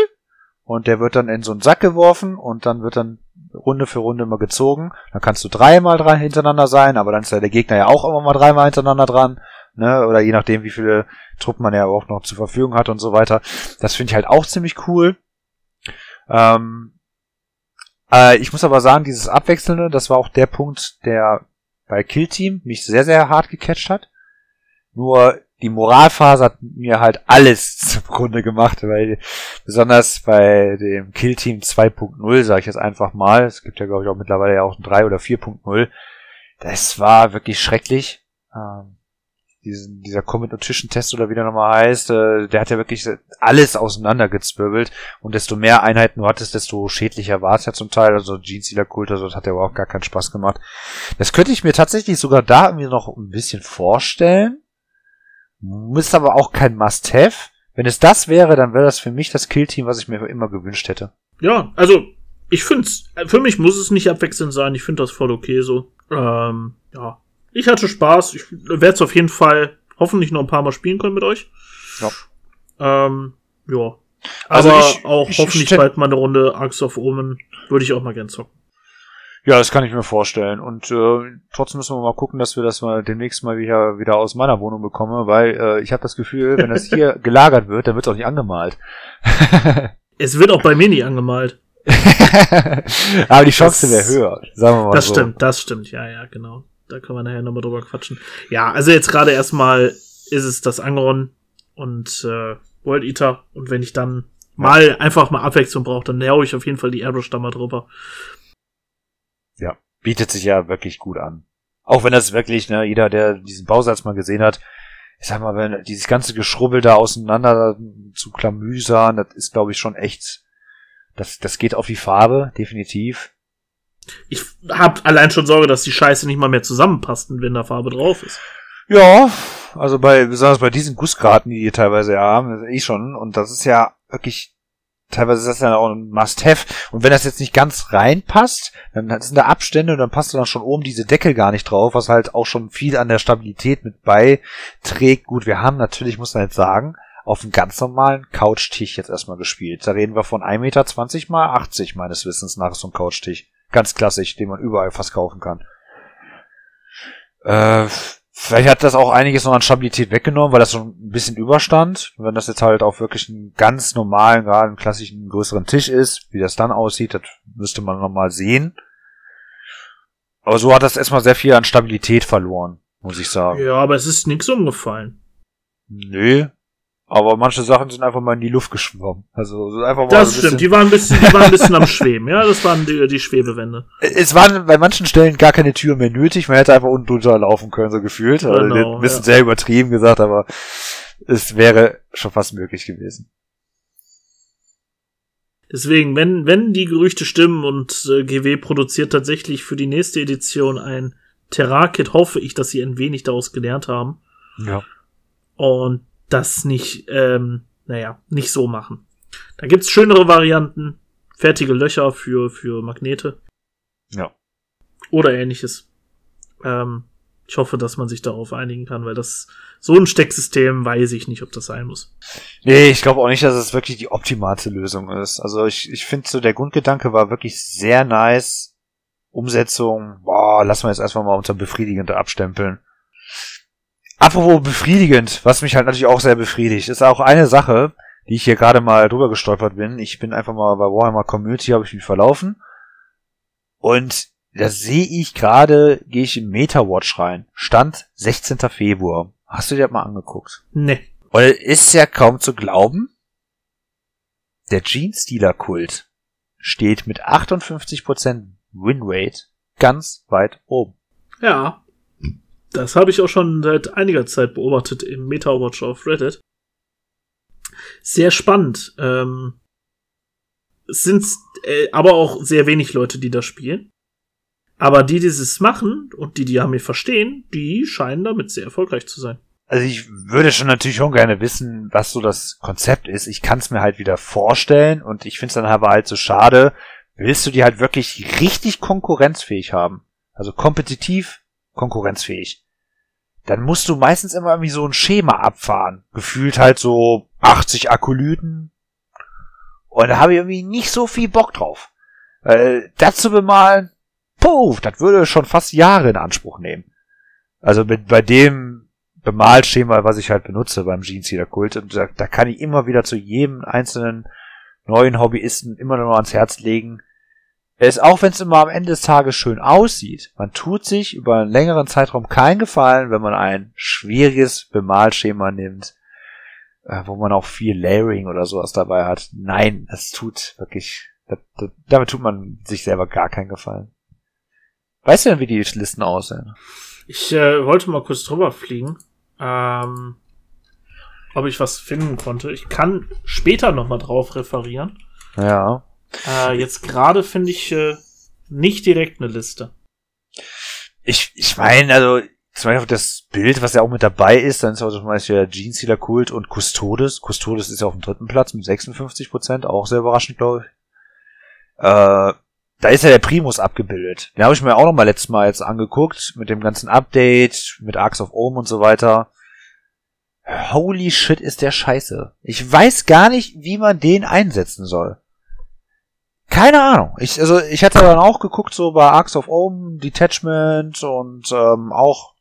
[SPEAKER 1] und der wird dann in so einen Sack geworfen und dann wird dann Runde für Runde immer gezogen. Dann kannst du dreimal dran hintereinander sein, aber dann ist ja der Gegner ja auch immer mal dreimal hintereinander dran, ne? Oder je nachdem, wie viele Truppen man ja auch noch zur Verfügung hat und so weiter. Das finde ich halt auch ziemlich cool. Ähm, äh, ich muss aber sagen, dieses Abwechselnde, das war auch der Punkt, der bei Kill Team mich sehr, sehr hart gecatcht hat. Nur die Moralphase hat mir halt alles [laughs] zugrunde gemacht, weil besonders bei dem Kill Team 2.0, sage ich jetzt einfach mal, es gibt ja glaube ich auch mittlerweile ja auch ein 3 oder 4.0, das war wirklich schrecklich. Ähm, diesen, dieser Comet Nutrition Test oder wie der nochmal heißt, äh, der hat ja wirklich alles auseinandergezwirbelt und desto mehr Einheiten du hattest, desto schädlicher war es ja zum Teil. Also Gene Kult, also das hat ja aber auch gar keinen Spaß gemacht. Das könnte ich mir tatsächlich sogar da irgendwie noch ein bisschen vorstellen. Ist aber auch kein Must-Have. Wenn es das wäre, dann wäre das für mich das Kill-Team, was ich mir immer gewünscht hätte.
[SPEAKER 2] Ja, also ich find's, für mich muss es nicht abwechselnd sein. Ich finde das voll okay so. Ähm, ja, ich hatte Spaß. Ich werde es auf jeden Fall hoffentlich noch ein paar Mal spielen können mit euch.
[SPEAKER 1] Ja.
[SPEAKER 2] Ähm, ja.
[SPEAKER 1] Also
[SPEAKER 2] Aber
[SPEAKER 1] ich-
[SPEAKER 2] auch
[SPEAKER 1] ich
[SPEAKER 2] hoffentlich
[SPEAKER 1] stell-
[SPEAKER 2] bald mal eine Runde Arcs of Omen. Würde ich auch mal gern zocken.
[SPEAKER 1] Ja, das kann ich mir vorstellen. Und äh, trotzdem müssen wir mal gucken, dass wir das mal demnächst mal wieder, wieder aus meiner Wohnung bekommen, weil äh, ich habe das Gefühl, wenn das hier [laughs] gelagert wird, dann wird es auch nicht angemalt. [laughs]
[SPEAKER 2] Es wird auch bei mir nie angemalt. [laughs]
[SPEAKER 1] Aber die Chance
[SPEAKER 2] Das-
[SPEAKER 1] wäre höher, sagen wir mal
[SPEAKER 2] Das
[SPEAKER 1] so.
[SPEAKER 2] stimmt, das stimmt. Ja, ja, genau. Da können wir nachher nochmal drüber quatschen. Ja, also jetzt gerade erstmal ist es das Angron und äh, World Eater. Und wenn ich dann mal einfach mal Abwechslung brauche, dann hau ich auf jeden Fall die Airbrush da mal drüber.
[SPEAKER 1] Ja, bietet sich ja wirklich gut an. Auch wenn das wirklich, ne, jeder, der diesen Bausatz mal gesehen hat, ich sag mal, wenn dieses ganze Geschrubbel da auseinander zu klamüsern, das ist, glaube ich, schon echt, das, das geht auf die Farbe, definitiv.
[SPEAKER 2] Ich hab allein schon Sorge, dass die Scheiße nicht mal mehr zusammenpasst, wenn da Farbe drauf ist.
[SPEAKER 1] Ja, also bei, besonders bei diesen Gussgraten, die die teilweise ja haben, eh schon, und das ist ja wirklich, teilweise ist das ja auch ein Must-Have, und wenn das jetzt nicht ganz reinpasst, dann sind da Abstände und dann passt dann schon oben diese Deckel gar nicht drauf, was halt auch schon viel an der Stabilität mit beiträgt. Gut, wir haben natürlich, muss man jetzt sagen, auf einem ganz normalen Couchtisch jetzt erstmal gespielt. Da reden wir von 1,20 Meter mal 80 meines Wissens nach so einem Couchtisch. Ganz klassisch, den man überall fast kaufen kann. Äh, vielleicht hat das auch einiges noch an Stabilität weggenommen, weil das so ein bisschen überstand. Wenn das jetzt halt auf wirklich einen ganz normalen, gerade einen klassischen größeren Tisch ist, wie das dann aussieht, das müsste man nochmal sehen. Aber so hat das erstmal sehr viel an Stabilität verloren, muss ich sagen.
[SPEAKER 2] Ja, aber es ist nichts umgefallen.
[SPEAKER 1] Nö. Aber manche Sachen sind einfach mal in die Luft geschwommen. Also einfach mal
[SPEAKER 2] Das stimmt, die waren ein bisschen, die waren ein bisschen am Schweben, ja, das waren die, die Schwebewände.
[SPEAKER 1] Es waren bei manchen Stellen gar keine Tür mehr nötig, man hätte einfach unten drunter laufen können, so gefühlt. Also,
[SPEAKER 2] Genau,
[SPEAKER 1] ein bisschen
[SPEAKER 2] ja.
[SPEAKER 1] sehr übertrieben gesagt, aber es wäre schon fast möglich gewesen.
[SPEAKER 2] Deswegen, wenn, wenn die Gerüchte stimmen und äh, GW produziert tatsächlich für die nächste Edition ein Terra-Kit, hoffe ich, dass sie ein wenig daraus gelernt haben
[SPEAKER 1] Ja.
[SPEAKER 2] und das nicht, ähm, naja, nicht so machen. Da gibt's schönere Varianten, fertige Löcher für, für Magnete
[SPEAKER 1] Ja.
[SPEAKER 2] oder ähnliches. Ähm, ich hoffe, dass man sich darauf einigen kann, weil das so ein Stecksystem weiß ich nicht, ob das sein muss.
[SPEAKER 1] Nee, ich glaube auch nicht, dass es wirklich die optimalste Lösung ist. Also ich, ich finde so, der Grundgedanke war wirklich sehr nice. Umsetzung, boah, lassen wir jetzt erstmal mal unter befriedigend abstempeln. Apropos befriedigend, was mich halt natürlich auch sehr befriedigt, ist auch eine Sache, die ich hier gerade mal drüber gestolpert bin. Ich bin einfach mal bei Warhammer Community, habe ich mich verlaufen. Und da sehe ich gerade, gehe ich in Meta-Watch rein. Stand 16. Februar. Hast du dir das mal angeguckt?
[SPEAKER 2] Ne.
[SPEAKER 1] Und es ist ja kaum zu glauben, der Gene-Stealer-Kult steht mit 58% Winrate ganz weit oben.
[SPEAKER 2] Ja. Das habe ich auch schon seit einiger Zeit beobachtet im Meta-Watch auf Reddit. Sehr spannend. Ähm, es sind äh, aber auch sehr wenig Leute, die das spielen. Aber die, die es machen und die, die Armee verstehen, die scheinen damit sehr erfolgreich zu sein.
[SPEAKER 1] Also ich würde schon natürlich schon gerne wissen, was so das Konzept ist. Ich kann es mir halt wieder vorstellen und ich finde es dann aber halt so schade. Willst du die halt wirklich richtig konkurrenzfähig haben? Also kompetitiv konkurrenzfähig. Dann musst du meistens immer irgendwie so ein Schema abfahren. Gefühlt halt so 80 Akolyten. Und da habe ich irgendwie nicht so viel Bock drauf. Weil das zu bemalen, puh, das würde schon fast Jahre in Anspruch nehmen. Also mit, bei dem Bemalschema, was ich halt benutze beim Jeansealer Kult, und da, da kann ich immer wieder zu jedem einzelnen neuen Hobbyisten immer noch ans Herz legen. Es auch wenn es immer am Ende des Tages schön aussieht, man tut sich über einen längeren Zeitraum keinen Gefallen, wenn man ein schwieriges Bemalschema nimmt, äh, wo man auch viel Layering oder sowas dabei hat. Nein, es tut wirklich, das, das, damit tut man sich selber gar keinen Gefallen. Weißt du denn, wie die Listen aussehen?
[SPEAKER 2] Ich äh, wollte mal kurz drüber fliegen, ähm, ob ich was finden konnte. Ich kann später noch mal drauf referieren.
[SPEAKER 1] Ja.
[SPEAKER 2] Äh, jetzt gerade finde ich äh, nicht direkt eine Liste.
[SPEAKER 1] Ich, ich meine, also, zum Beispiel das Bild, was ja auch mit dabei ist, dann ist auch zum Beispiel der Gene Stealer Kult und Custodes. Custodes ist ja auf dem dritten Platz mit 56 Prozent, auch sehr überraschend, glaube ich. Äh, da ist ja der Primus abgebildet. Den habe ich mir auch noch mal letztes Mal jetzt angeguckt, mit dem ganzen Update, mit Arcs of Ohm und so weiter. Holy shit, ist der scheiße. Ich weiß gar nicht, wie man den einsetzen soll. Keine Ahnung. Ich, also ich hatte dann auch geguckt, so bei Arcs of Ohm, Detachment und ähm, auch,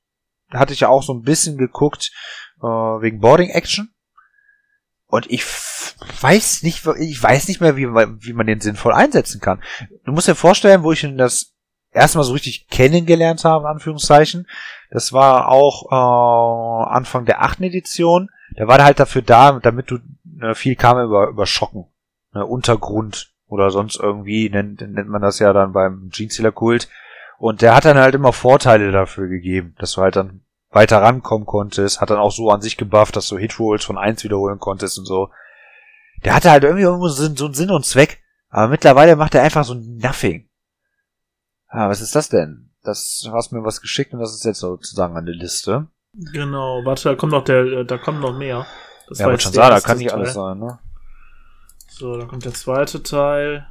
[SPEAKER 1] hatte ich ja auch so ein bisschen geguckt, äh, wegen Boarding Action. Und ich weiß nicht, ich weiß nicht mehr, wie wie man den sinnvoll einsetzen kann. Du musst dir vorstellen, wo ich ihn das erstmal so richtig kennengelernt habe, in Anführungszeichen. Das war auch äh, Anfang der achten Edition. Der war halt dafür da, damit du äh, viel kam über, über Schocken. Ne, Untergrund oder sonst irgendwie nennt, nennt man das ja dann beim Genestealer Kult. Und der hat dann halt immer Vorteile dafür gegeben, dass du halt dann weiter rankommen konntest, hat dann auch so an sich gebufft, dass du Hitrolls von 1 wiederholen konntest und so. Der hatte halt irgendwie irgendwo so, einen Sinn und Zweck. Aber mittlerweile macht er einfach so Nothing. Ah, was ist das denn? Das, du hast mir was geschickt und das ist jetzt sozusagen der Liste.
[SPEAKER 2] Genau, warte, da kommt noch der, da kommt noch mehr. Das
[SPEAKER 1] ja,
[SPEAKER 2] war
[SPEAKER 1] aber schon sagen, da kann nicht alles sein, ne?
[SPEAKER 2] So, dann kommt der zweite Teil.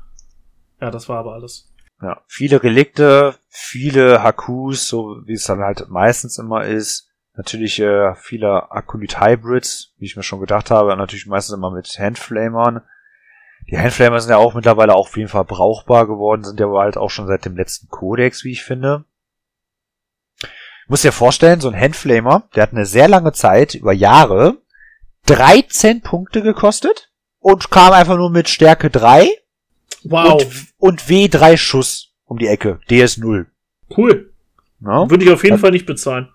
[SPEAKER 2] Ja, das war aber alles.
[SPEAKER 1] Ja, viele Relikte, viele Hakus, so wie es dann halt meistens immer ist. Natürlich äh, viele Akolyt-Hybrids, wie ich mir schon gedacht habe. Natürlich meistens immer mit Handflamern. Die Handflamer sind ja auch mittlerweile auch auf jeden Fall brauchbar geworden, sind ja aber halt auch schon seit dem letzten Codex, wie ich finde. muss dir vorstellen, so ein Handflamer, der hat eine sehr lange Zeit, über Jahre, 13 Punkte gekostet und kam einfach nur mit Stärke 3
[SPEAKER 2] Wow.
[SPEAKER 1] und, und W3 Schuss um die Ecke. DS0.
[SPEAKER 2] cool.
[SPEAKER 1] Ne?
[SPEAKER 2] Würde ich auf jeden Fall nicht bezahlen.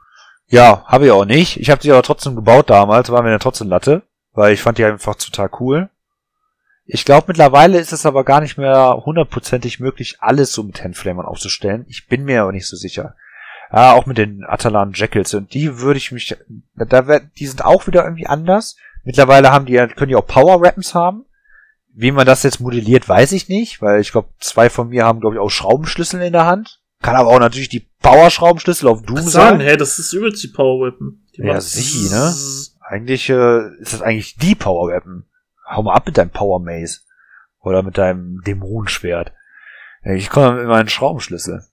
[SPEAKER 1] Ja, habe ich auch nicht. Ich habe sie aber trotzdem gebaut damals, war mir dann trotzdem Latte, weil ich fand die einfach total cool. Ich glaube, mittlerweile ist es aber gar nicht mehr hundertprozentig möglich, alles so mit Handflamern aufzustellen. Ich bin mir aber nicht so sicher. Ja, auch mit den Atalan Jackals. Und die würde ich mich, da wär, die sind auch wieder irgendwie anders. Mittlerweile haben die, ja- können die auch Power Weapons haben. Wie man das jetzt modelliert, weiß ich nicht, weil ich glaube, zwei von mir haben, glaube ich, auch Schraubenschlüssel in der Hand. Kann aber auch natürlich die Power-Schraubenschlüssel auf Doom
[SPEAKER 2] Was
[SPEAKER 1] sein.
[SPEAKER 2] hä, das ist übelst die Power Weapon. Die
[SPEAKER 1] Ja, sichi, ne? Eigentlich äh, ist das eigentlich die Power Weapon. Hau mal ab mit deinem Power Maze. Oder mit deinem Dämonenschwert. Ich komme mit meinen Schraubenschlüssel.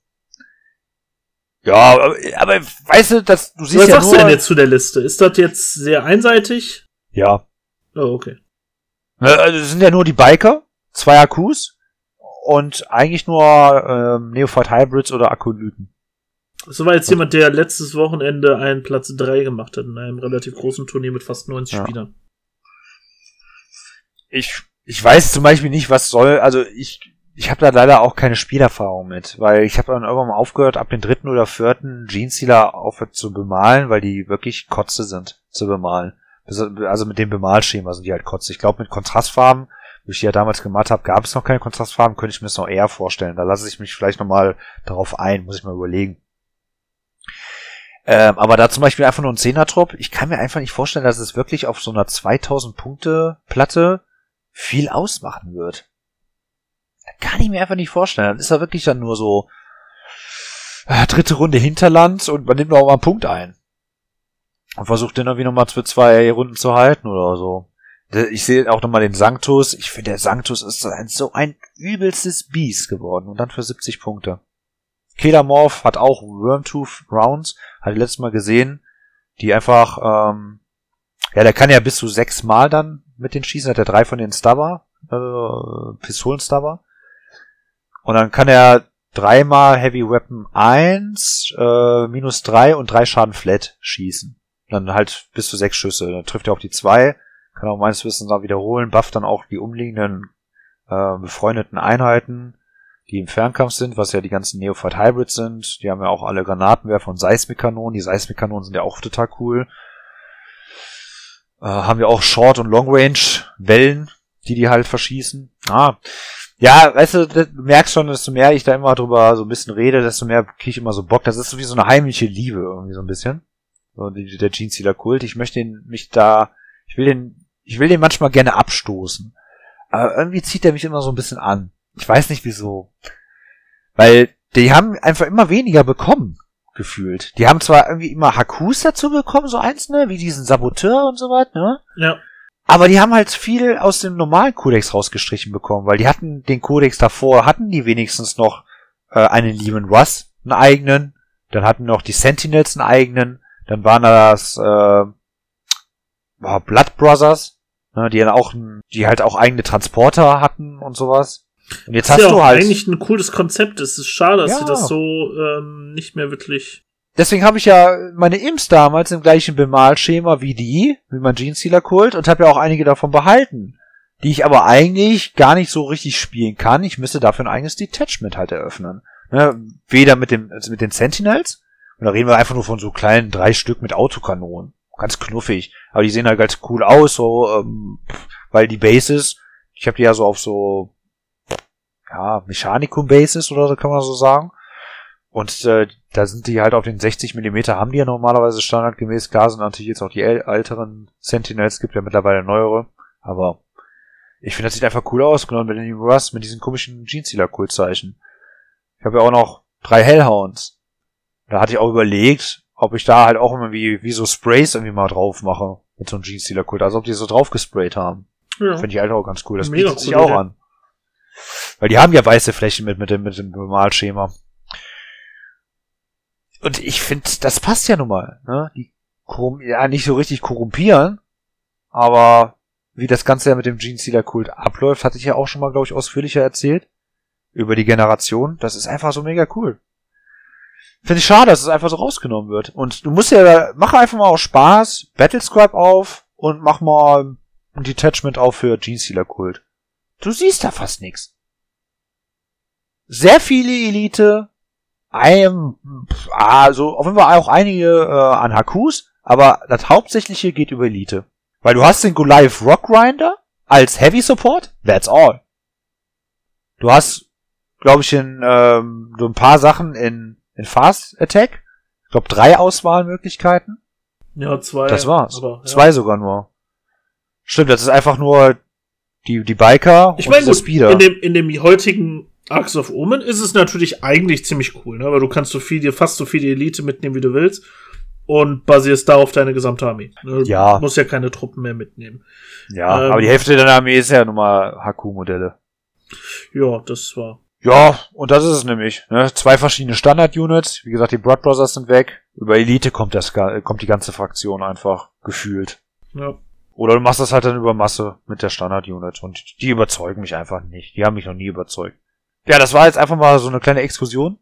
[SPEAKER 1] Ja, aber, aber weißt du, dass du siehst
[SPEAKER 2] Was
[SPEAKER 1] ja
[SPEAKER 2] sagst
[SPEAKER 1] nur,
[SPEAKER 2] du denn jetzt zu der Liste? Ist das jetzt sehr einseitig?
[SPEAKER 1] Ja.
[SPEAKER 2] Oh, okay.
[SPEAKER 1] Äh, Also es sind ja nur die Biker, zwei Akkus und eigentlich nur ähm, Neophyte Hybrids oder Akolyten.
[SPEAKER 2] So war jetzt jemand, der letztes Wochenende einen Platz 3 gemacht hat in einem relativ großen Turnier mit fast 90
[SPEAKER 1] Ja.
[SPEAKER 2] Spielern.
[SPEAKER 1] ich, ich weiß zum Beispiel nicht, was soll, also ich, ich habe da leider auch keine Spielerfahrung mit, weil ich habe dann irgendwann mal aufgehört, ab dem dritten oder vierten Jeansealer aufhört zu bemalen, weil die wirklich Kotze sind zu bemalen. Also mit dem Bemalschema sind die halt Kotze. Ich glaube mit Kontrastfarben, wie ich die ja damals gemacht habe, gab es noch keine Kontrastfarben, könnte ich mir das noch eher vorstellen. Da lasse ich mich vielleicht nochmal darauf ein, muss ich mal überlegen. Ähm, aber da zum Beispiel einfach nur ein Zehner-Trupp, ich kann mir einfach nicht vorstellen, dass es wirklich auf so einer 2000 Punkte Platte viel ausmachen wird. Kann ich mir einfach nicht vorstellen. Das ist ja wirklich dann nur so äh, dritte Runde Hinterland und man nimmt noch mal einen Punkt ein. Und versucht den irgendwie nochmal für zwei Runden zu halten oder so. Ich sehe auch nochmal den Sanctus. Ich finde, der Sanctus ist so ein, übelstes Biest geworden. Und dann für 70 Punkte. Kelamorph hat auch Wormtooth Rounds. Hatte letztes Mal gesehen. Die einfach, ähm, ja, der kann ja bis zu sechs Mal dann mit den schießen. Hat er drei von den Stubber, äh, Pistolen-Stubber. Und dann kann er dreimal Heavy Weapon 1, äh, minus drei und drei Schaden Flat schießen. Dann halt bis zu sechs Schüsse. Dann trifft er auf die zwei, kann auch meines Wissens da wiederholen, bufft dann auch die umliegenden äh, befreundeten Einheiten, die im Fernkampf sind, was ja die ganzen Neophyte Hybrids sind. Die haben ja auch alle Granatenwerfer und Seismikkanonen. Die Seismikkanonen sind ja auch total cool. Äh, haben ja auch Short- und Long-Range-Wellen, die die halt verschießen. Ah, ja, weißt du, du merkst schon, desto mehr ich da immer drüber so ein bisschen rede, desto mehr kriege ich immer so Bock. Das ist so wie so eine heimliche Liebe irgendwie so ein bisschen. Der Jeansealer Kult. Ich möchte den, mich da, ich will den, ich will den manchmal gerne abstoßen. Aber irgendwie zieht er mich immer so ein bisschen an. Ich weiß nicht wieso. Weil die haben einfach immer weniger bekommen, gefühlt. Die haben zwar irgendwie immer Hakus dazu bekommen, so einzelne, wie diesen Saboteur und so was, ne?
[SPEAKER 2] Ja.
[SPEAKER 1] Aber die haben halt viel aus dem normalen Kodex rausgestrichen bekommen, weil die hatten den Kodex davor, hatten die wenigstens noch äh, einen Lehman Russ, einen eigenen, dann hatten noch die Sentinels einen eigenen, dann waren da das äh, Blood Brothers, ne, die dann auch, die halt auch eigene Transporter hatten und sowas. Und jetzt
[SPEAKER 2] Das
[SPEAKER 1] hast
[SPEAKER 2] ja
[SPEAKER 1] du halt.
[SPEAKER 2] eigentlich ein cooles Konzept. Es ist schade, dass
[SPEAKER 1] Ja.
[SPEAKER 2] sie das so ähm, nicht mehr wirklich.
[SPEAKER 1] Deswegen habe ich ja meine Imps damals im gleichen Bemalschema wie die, wie mein Jeansealer Kult, und habe ja auch einige davon behalten. Die ich aber eigentlich gar nicht so richtig spielen kann. Ich müsste dafür ein eigenes Detachment halt eröffnen. Ne? Weder mit dem, also mit den Sentinels, und da reden wir einfach nur von so kleinen drei Stück mit Autokanonen. Ganz knuffig. Aber die sehen halt ganz cool aus, so, ähm, weil die Bases, ich habe die ja so auf so, ja, Mechanicum-Bases oder so kann man so sagen. Und äh, da sind die halt auf den 60 Millimeter haben die ja normalerweise standardgemäß. Klar sind natürlich jetzt auch die äl- älteren Sentinels, gibt ja mittlerweile neuere. Aber ich finde, das sieht einfach cool aus, genau mit dem Russ, mit diesen komischen Jeansealer-Kultzeichen. Ich habe ja auch noch drei Hellhounds. Da hatte ich auch überlegt, ob ich da halt auch immer wie, so Sprays irgendwie mal drauf mache. Mit so einem Jeansealer-Kult. Also ob die so drauf gesprayt haben.
[SPEAKER 2] Ja.
[SPEAKER 1] Finde ich halt auch ganz cool. Das
[SPEAKER 2] Mega
[SPEAKER 1] bietet sich auch
[SPEAKER 2] Idee.
[SPEAKER 1] an. Weil die haben ja weiße Flächen mit, mit dem, mit dem Bemalschema. Und ich finde, das passt ja nun mal. Ne? Die ja, nicht so richtig korrumpieren, aber wie das Ganze ja mit dem Gene Stealer Kult abläuft, hatte ich ja auch schon mal, glaube ich, ausführlicher erzählt. Über die Generation. Das ist einfach so mega cool. Finde ich schade, dass es einfach so rausgenommen wird. Und du musst ja, mach einfach mal auch Spaß, Battlescribe auf und mach mal ein Detachment auf für Gene Stealer Kult. Du siehst da fast nichts. Sehr viele Elite, ein, also auf jeden Fall auch einige äh, an Hakus, aber das Hauptsächliche geht über Elite. Weil du hast den Goliath Rock Grinder als Heavy Support, that's all. Du hast, glaube ich, in ähm, so ein paar Sachen in, in Fast Attack. Ich glaube, drei Auswahlmöglichkeiten.
[SPEAKER 2] Ja, zwei.
[SPEAKER 1] Das war's.
[SPEAKER 2] Aber, ja.
[SPEAKER 1] Zwei sogar nur. Stimmt, das ist einfach nur die, die Biker
[SPEAKER 2] Ich
[SPEAKER 1] und
[SPEAKER 2] meine,
[SPEAKER 1] dieser
[SPEAKER 2] gut,
[SPEAKER 1] Speeder.
[SPEAKER 2] in dem, in dem heutigen Arcs of Omen ist es natürlich eigentlich ziemlich cool, ne? Weil du kannst so viel, dir fast so viel die Elite mitnehmen, wie du willst. Und basierst da auf deine gesamte Armee. Ne?
[SPEAKER 1] Ja.
[SPEAKER 2] Du musst ja keine Truppen mehr mitnehmen.
[SPEAKER 1] ja,
[SPEAKER 2] ähm,
[SPEAKER 1] aber die Hälfte deiner Armee ist ja nun mal Haku-Modelle.
[SPEAKER 2] Ja, das war.
[SPEAKER 1] Ja, und das ist es nämlich. Ne? Zwei verschiedene Standard-Units. Wie gesagt, die Blood Brothers sind weg. Über Elite kommt das, kommt die ganze Fraktion einfach gefühlt.
[SPEAKER 2] Ja.
[SPEAKER 1] Oder du machst das halt dann über Masse mit der Standard-Unit. Und die überzeugen mich einfach nicht. Die haben mich noch nie überzeugt. Ja, das war jetzt einfach mal so eine kleine Exkursion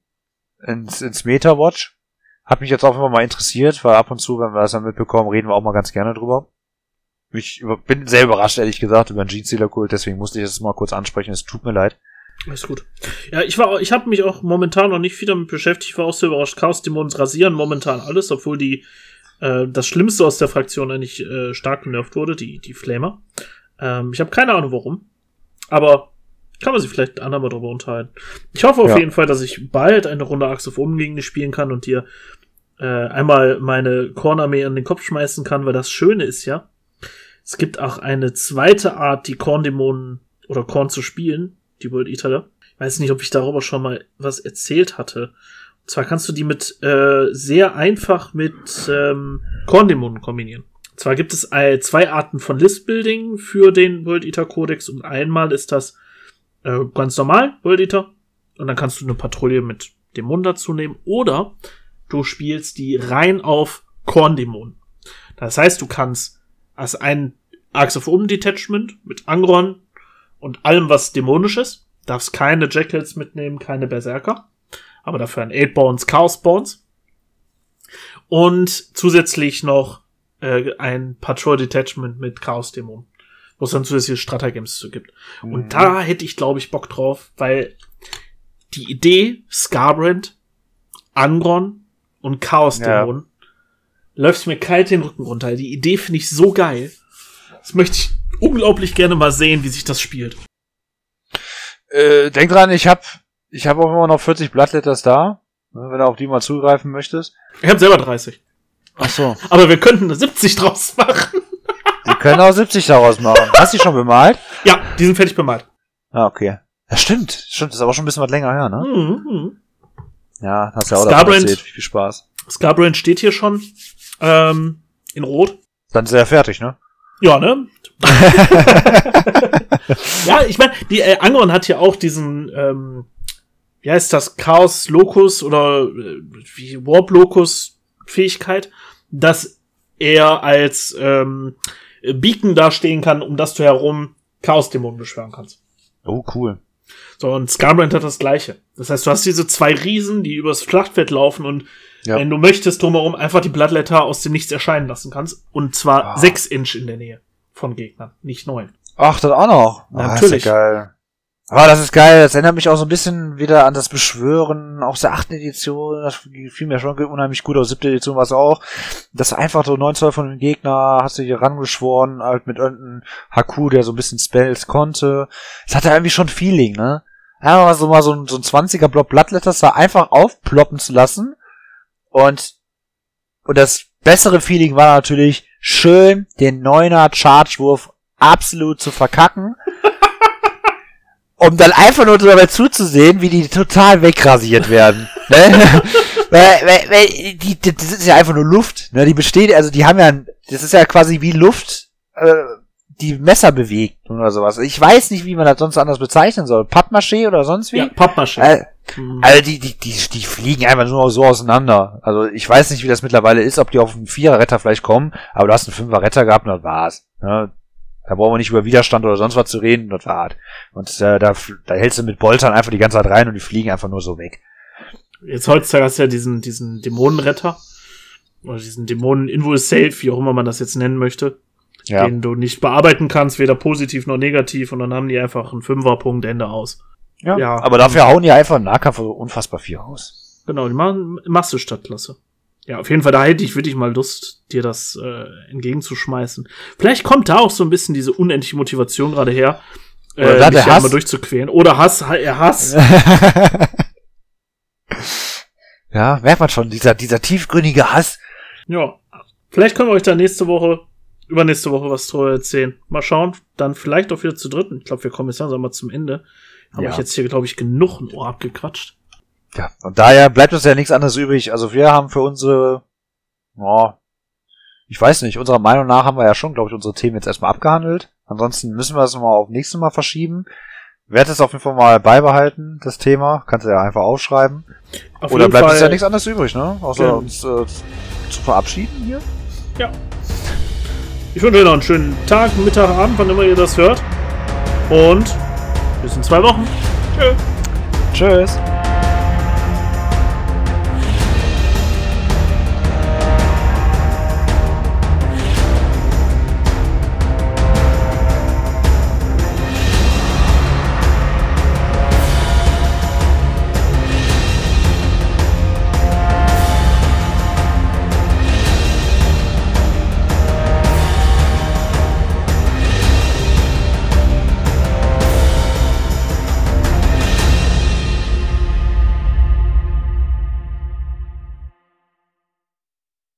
[SPEAKER 1] ins, ins Meta-Watch. Hat mich jetzt auch immer mal interessiert, weil ab und zu, wenn wir das dann mitbekommen, reden wir auch mal ganz gerne drüber. Ich bin sehr überrascht, ehrlich gesagt, über den Jeans-Stealer-Kult, deswegen musste ich das mal kurz ansprechen. Es tut mir leid.
[SPEAKER 2] Alles gut. Ja, ich war, ich habe mich auch momentan noch nicht viel damit beschäftigt. Ich war auch sehr überrascht. Chaos Dämonen rasieren momentan alles, obwohl die äh, das Schlimmste aus der Fraktion eigentlich äh, stark genervt wurde, die die Flamer. Ähm, ich habe keine Ahnung warum, aber kann man sich vielleicht andermal drüber unterhalten. Ich hoffe auf
[SPEAKER 1] Ja.
[SPEAKER 2] jeden Fall, dass ich bald eine Runde Axe of Omen gegen dich spielen kann und dir äh, einmal meine Kornarmee an den Kopf schmeißen kann, weil das Schöne ist ja, es gibt auch eine zweite Art, die Korndämonen oder Korn zu spielen, die World Eater. Ich weiß nicht, ob ich darüber schon mal was erzählt hatte. Und zwar kannst du die mit äh, sehr einfach mit ähm, Korndämonen kombinieren. Und zwar gibt es äh, zwei Arten von Listbuilding für den World Eater Codex und einmal ist das äh, ganz normal World Eater und dann kannst du eine Patrouille mit Dämonen dazu nehmen oder du spielst die rein auf Korndämonen. Das heißt, du kannst als ein Arcs of Omen Detachment mit Angron und allem, was dämonisch ist. Darfst keine Jackals mitnehmen, keine Berserker. Aber dafür ein 8 Bones, Chaos Bones. Und zusätzlich noch äh, ein Patrol Detachment mit Chaos Dämonen. Wo es dann zusätzliche Stratagems zu gibt. Und da hätte ich, glaube ich, Bock drauf, weil die Idee, Scarbrand, Angron und Chaos Dämonen, läuft mir kalt den Rücken runter. Die Idee finde ich so geil. Das möchte ich unglaublich gerne mal sehen, wie sich das spielt.
[SPEAKER 1] Äh, denk dran, ich hab, ich hab auch immer noch 40 Bloodletters da. ne, Wenn du auf die mal zugreifen möchtest.
[SPEAKER 2] Ich habe selber 30.
[SPEAKER 1] Ach so.
[SPEAKER 2] Aber wir könnten eine 70 draus machen.
[SPEAKER 1] Wir können auch 70 daraus machen. Hast du die schon bemalt?
[SPEAKER 2] Ja, die sind fertig bemalt.
[SPEAKER 1] Ah, okay. Ja, stimmt. Stimmt, das ist aber schon ein bisschen was länger her, ne?
[SPEAKER 2] Mhm.
[SPEAKER 1] Ja, hast ja auch
[SPEAKER 2] Scarbrand.
[SPEAKER 1] erzählt. Viel Spaß.
[SPEAKER 2] Scarbrand steht hier schon ähm, in Rot.
[SPEAKER 1] Dann ist er fertig, ne?
[SPEAKER 2] Ja, ne? [laughs] ja, ich meine, die äh, Angron hat ja auch diesen, ähm, wie heißt das, Chaos Locus oder äh, wie Warp Locus Fähigkeit, dass er als ähm, Beacon dastehen kann, um das du herum Chaos-Dämonen beschwören kannst.
[SPEAKER 1] Oh, cool.
[SPEAKER 2] So, und Scarbrand hat das gleiche. Das heißt, du hast diese zwei Riesen, die übers Schlachtfeld laufen und
[SPEAKER 1] Ja.
[SPEAKER 2] wenn du möchtest, drumherum einfach die Bloodletter aus dem Nichts erscheinen lassen kannst. Und zwar
[SPEAKER 1] Ah.
[SPEAKER 2] sechs Inch in der Nähe von Gegnern, nicht neun.
[SPEAKER 1] Ach, das auch noch. Ah,
[SPEAKER 2] Natürlich.
[SPEAKER 1] Ist ja geil. Aber das ist geil. Das erinnert mich auch so ein bisschen wieder an das Beschwören aus der achten Edition. Das fiel mir schon unheimlich gut aus. Siebte Edition war es auch. Das einfach so 9 Zoll von dem Gegner, hast du hier rangeschworen, halt mit irgendeinem Haku, der so ein bisschen Spells konnte. Das hatte irgendwie schon Feeling, ne? Einfach so mal so ein, so ein 20er Block Bloodletters da einfach aufploppen zu lassen. Und, und das bessere Feeling war natürlich schön, den Neuner Chargewurf absolut zu verkacken. [laughs] um dann einfach nur dabei zuzusehen, wie die total wegrasiert werden. ne? [laughs] weil, weil, weil die, die, das ist ja einfach nur Luft. Ne? Die besteht, also die haben ja, das ist ja quasi wie Luft, äh, die Messer bewegt oder sowas. Ich weiß nicht, wie man das sonst anders bezeichnen soll. Pappmaché oder sonst wie? Ja,
[SPEAKER 2] Pappmaché.
[SPEAKER 1] Äh, mhm. Also die, die, die, die fliegen einfach nur so auseinander. Also ich weiß nicht, wie das mittlerweile ist, ob die auf einen Vierer-Retter vielleicht kommen, aber du hast einen Fünfer-Retter gehabt und das war's. Ja, da brauchen wir nicht über Widerstand oder sonst was zu reden, das war hart. Und äh, da, da hältst du mit Boltern einfach die ganze Zeit rein und die fliegen einfach nur so weg.
[SPEAKER 2] Jetzt heutzutage hast du ja diesen, diesen Dämonenretter. Oder diesen Dämonen-Invul-Safe, wie auch immer man das jetzt nennen möchte ja. den du nicht bearbeiten kannst, weder positiv noch negativ, und dann haben die einfach einen Fünferpunkt Ende aus.
[SPEAKER 1] Ja, ja. aber dafür hauen die einfach im Nahkampf unfassbar viel aus.
[SPEAKER 2] Genau, die machen Masse Stadtklasse. Ja, auf jeden Fall, da hätte ich wirklich mal Lust, dir das äh, entgegenzuschmeißen. Vielleicht kommt da auch so ein bisschen diese unendliche Motivation gerade her,
[SPEAKER 1] äh, Oder äh,
[SPEAKER 2] mich ja mal durchzuquälen. Oder Hass, er Hass. [laughs]
[SPEAKER 1] ja, merkt man schon, dieser, dieser tiefgründige Hass.
[SPEAKER 2] Ja, vielleicht können wir euch da nächste Woche übernächste Woche was drüber erzählen. Mal schauen. Dann vielleicht auch wieder zu dritten. Ich glaube, wir kommen jetzt langsam mal zum Ende. Habe ja. ich jetzt hier, glaube ich, genug ein Ohr abgequatscht.
[SPEAKER 1] Ja, und daher bleibt uns ja nichts anderes übrig. Also wir haben für unsere, oh, ich weiß nicht, unserer Meinung nach haben wir ja schon, glaube ich, unsere Themen jetzt erstmal abgehandelt. Ansonsten müssen wir es mal auf nächstes Mal verschieben. Werde es auf jeden Fall mal beibehalten, das Thema. Kannst du ja einfach aufschreiben. Auf Oder bleibt Fall. uns ja nichts anderes übrig, ne? Außer ja. uns äh, zu verabschieden hier.
[SPEAKER 2] Ja. Ich wünsche euch noch einen schönen Tag, Mittag, Abend, wann immer ihr das hört. Und bis in zwei Wochen. Tschö.
[SPEAKER 1] Tschüss.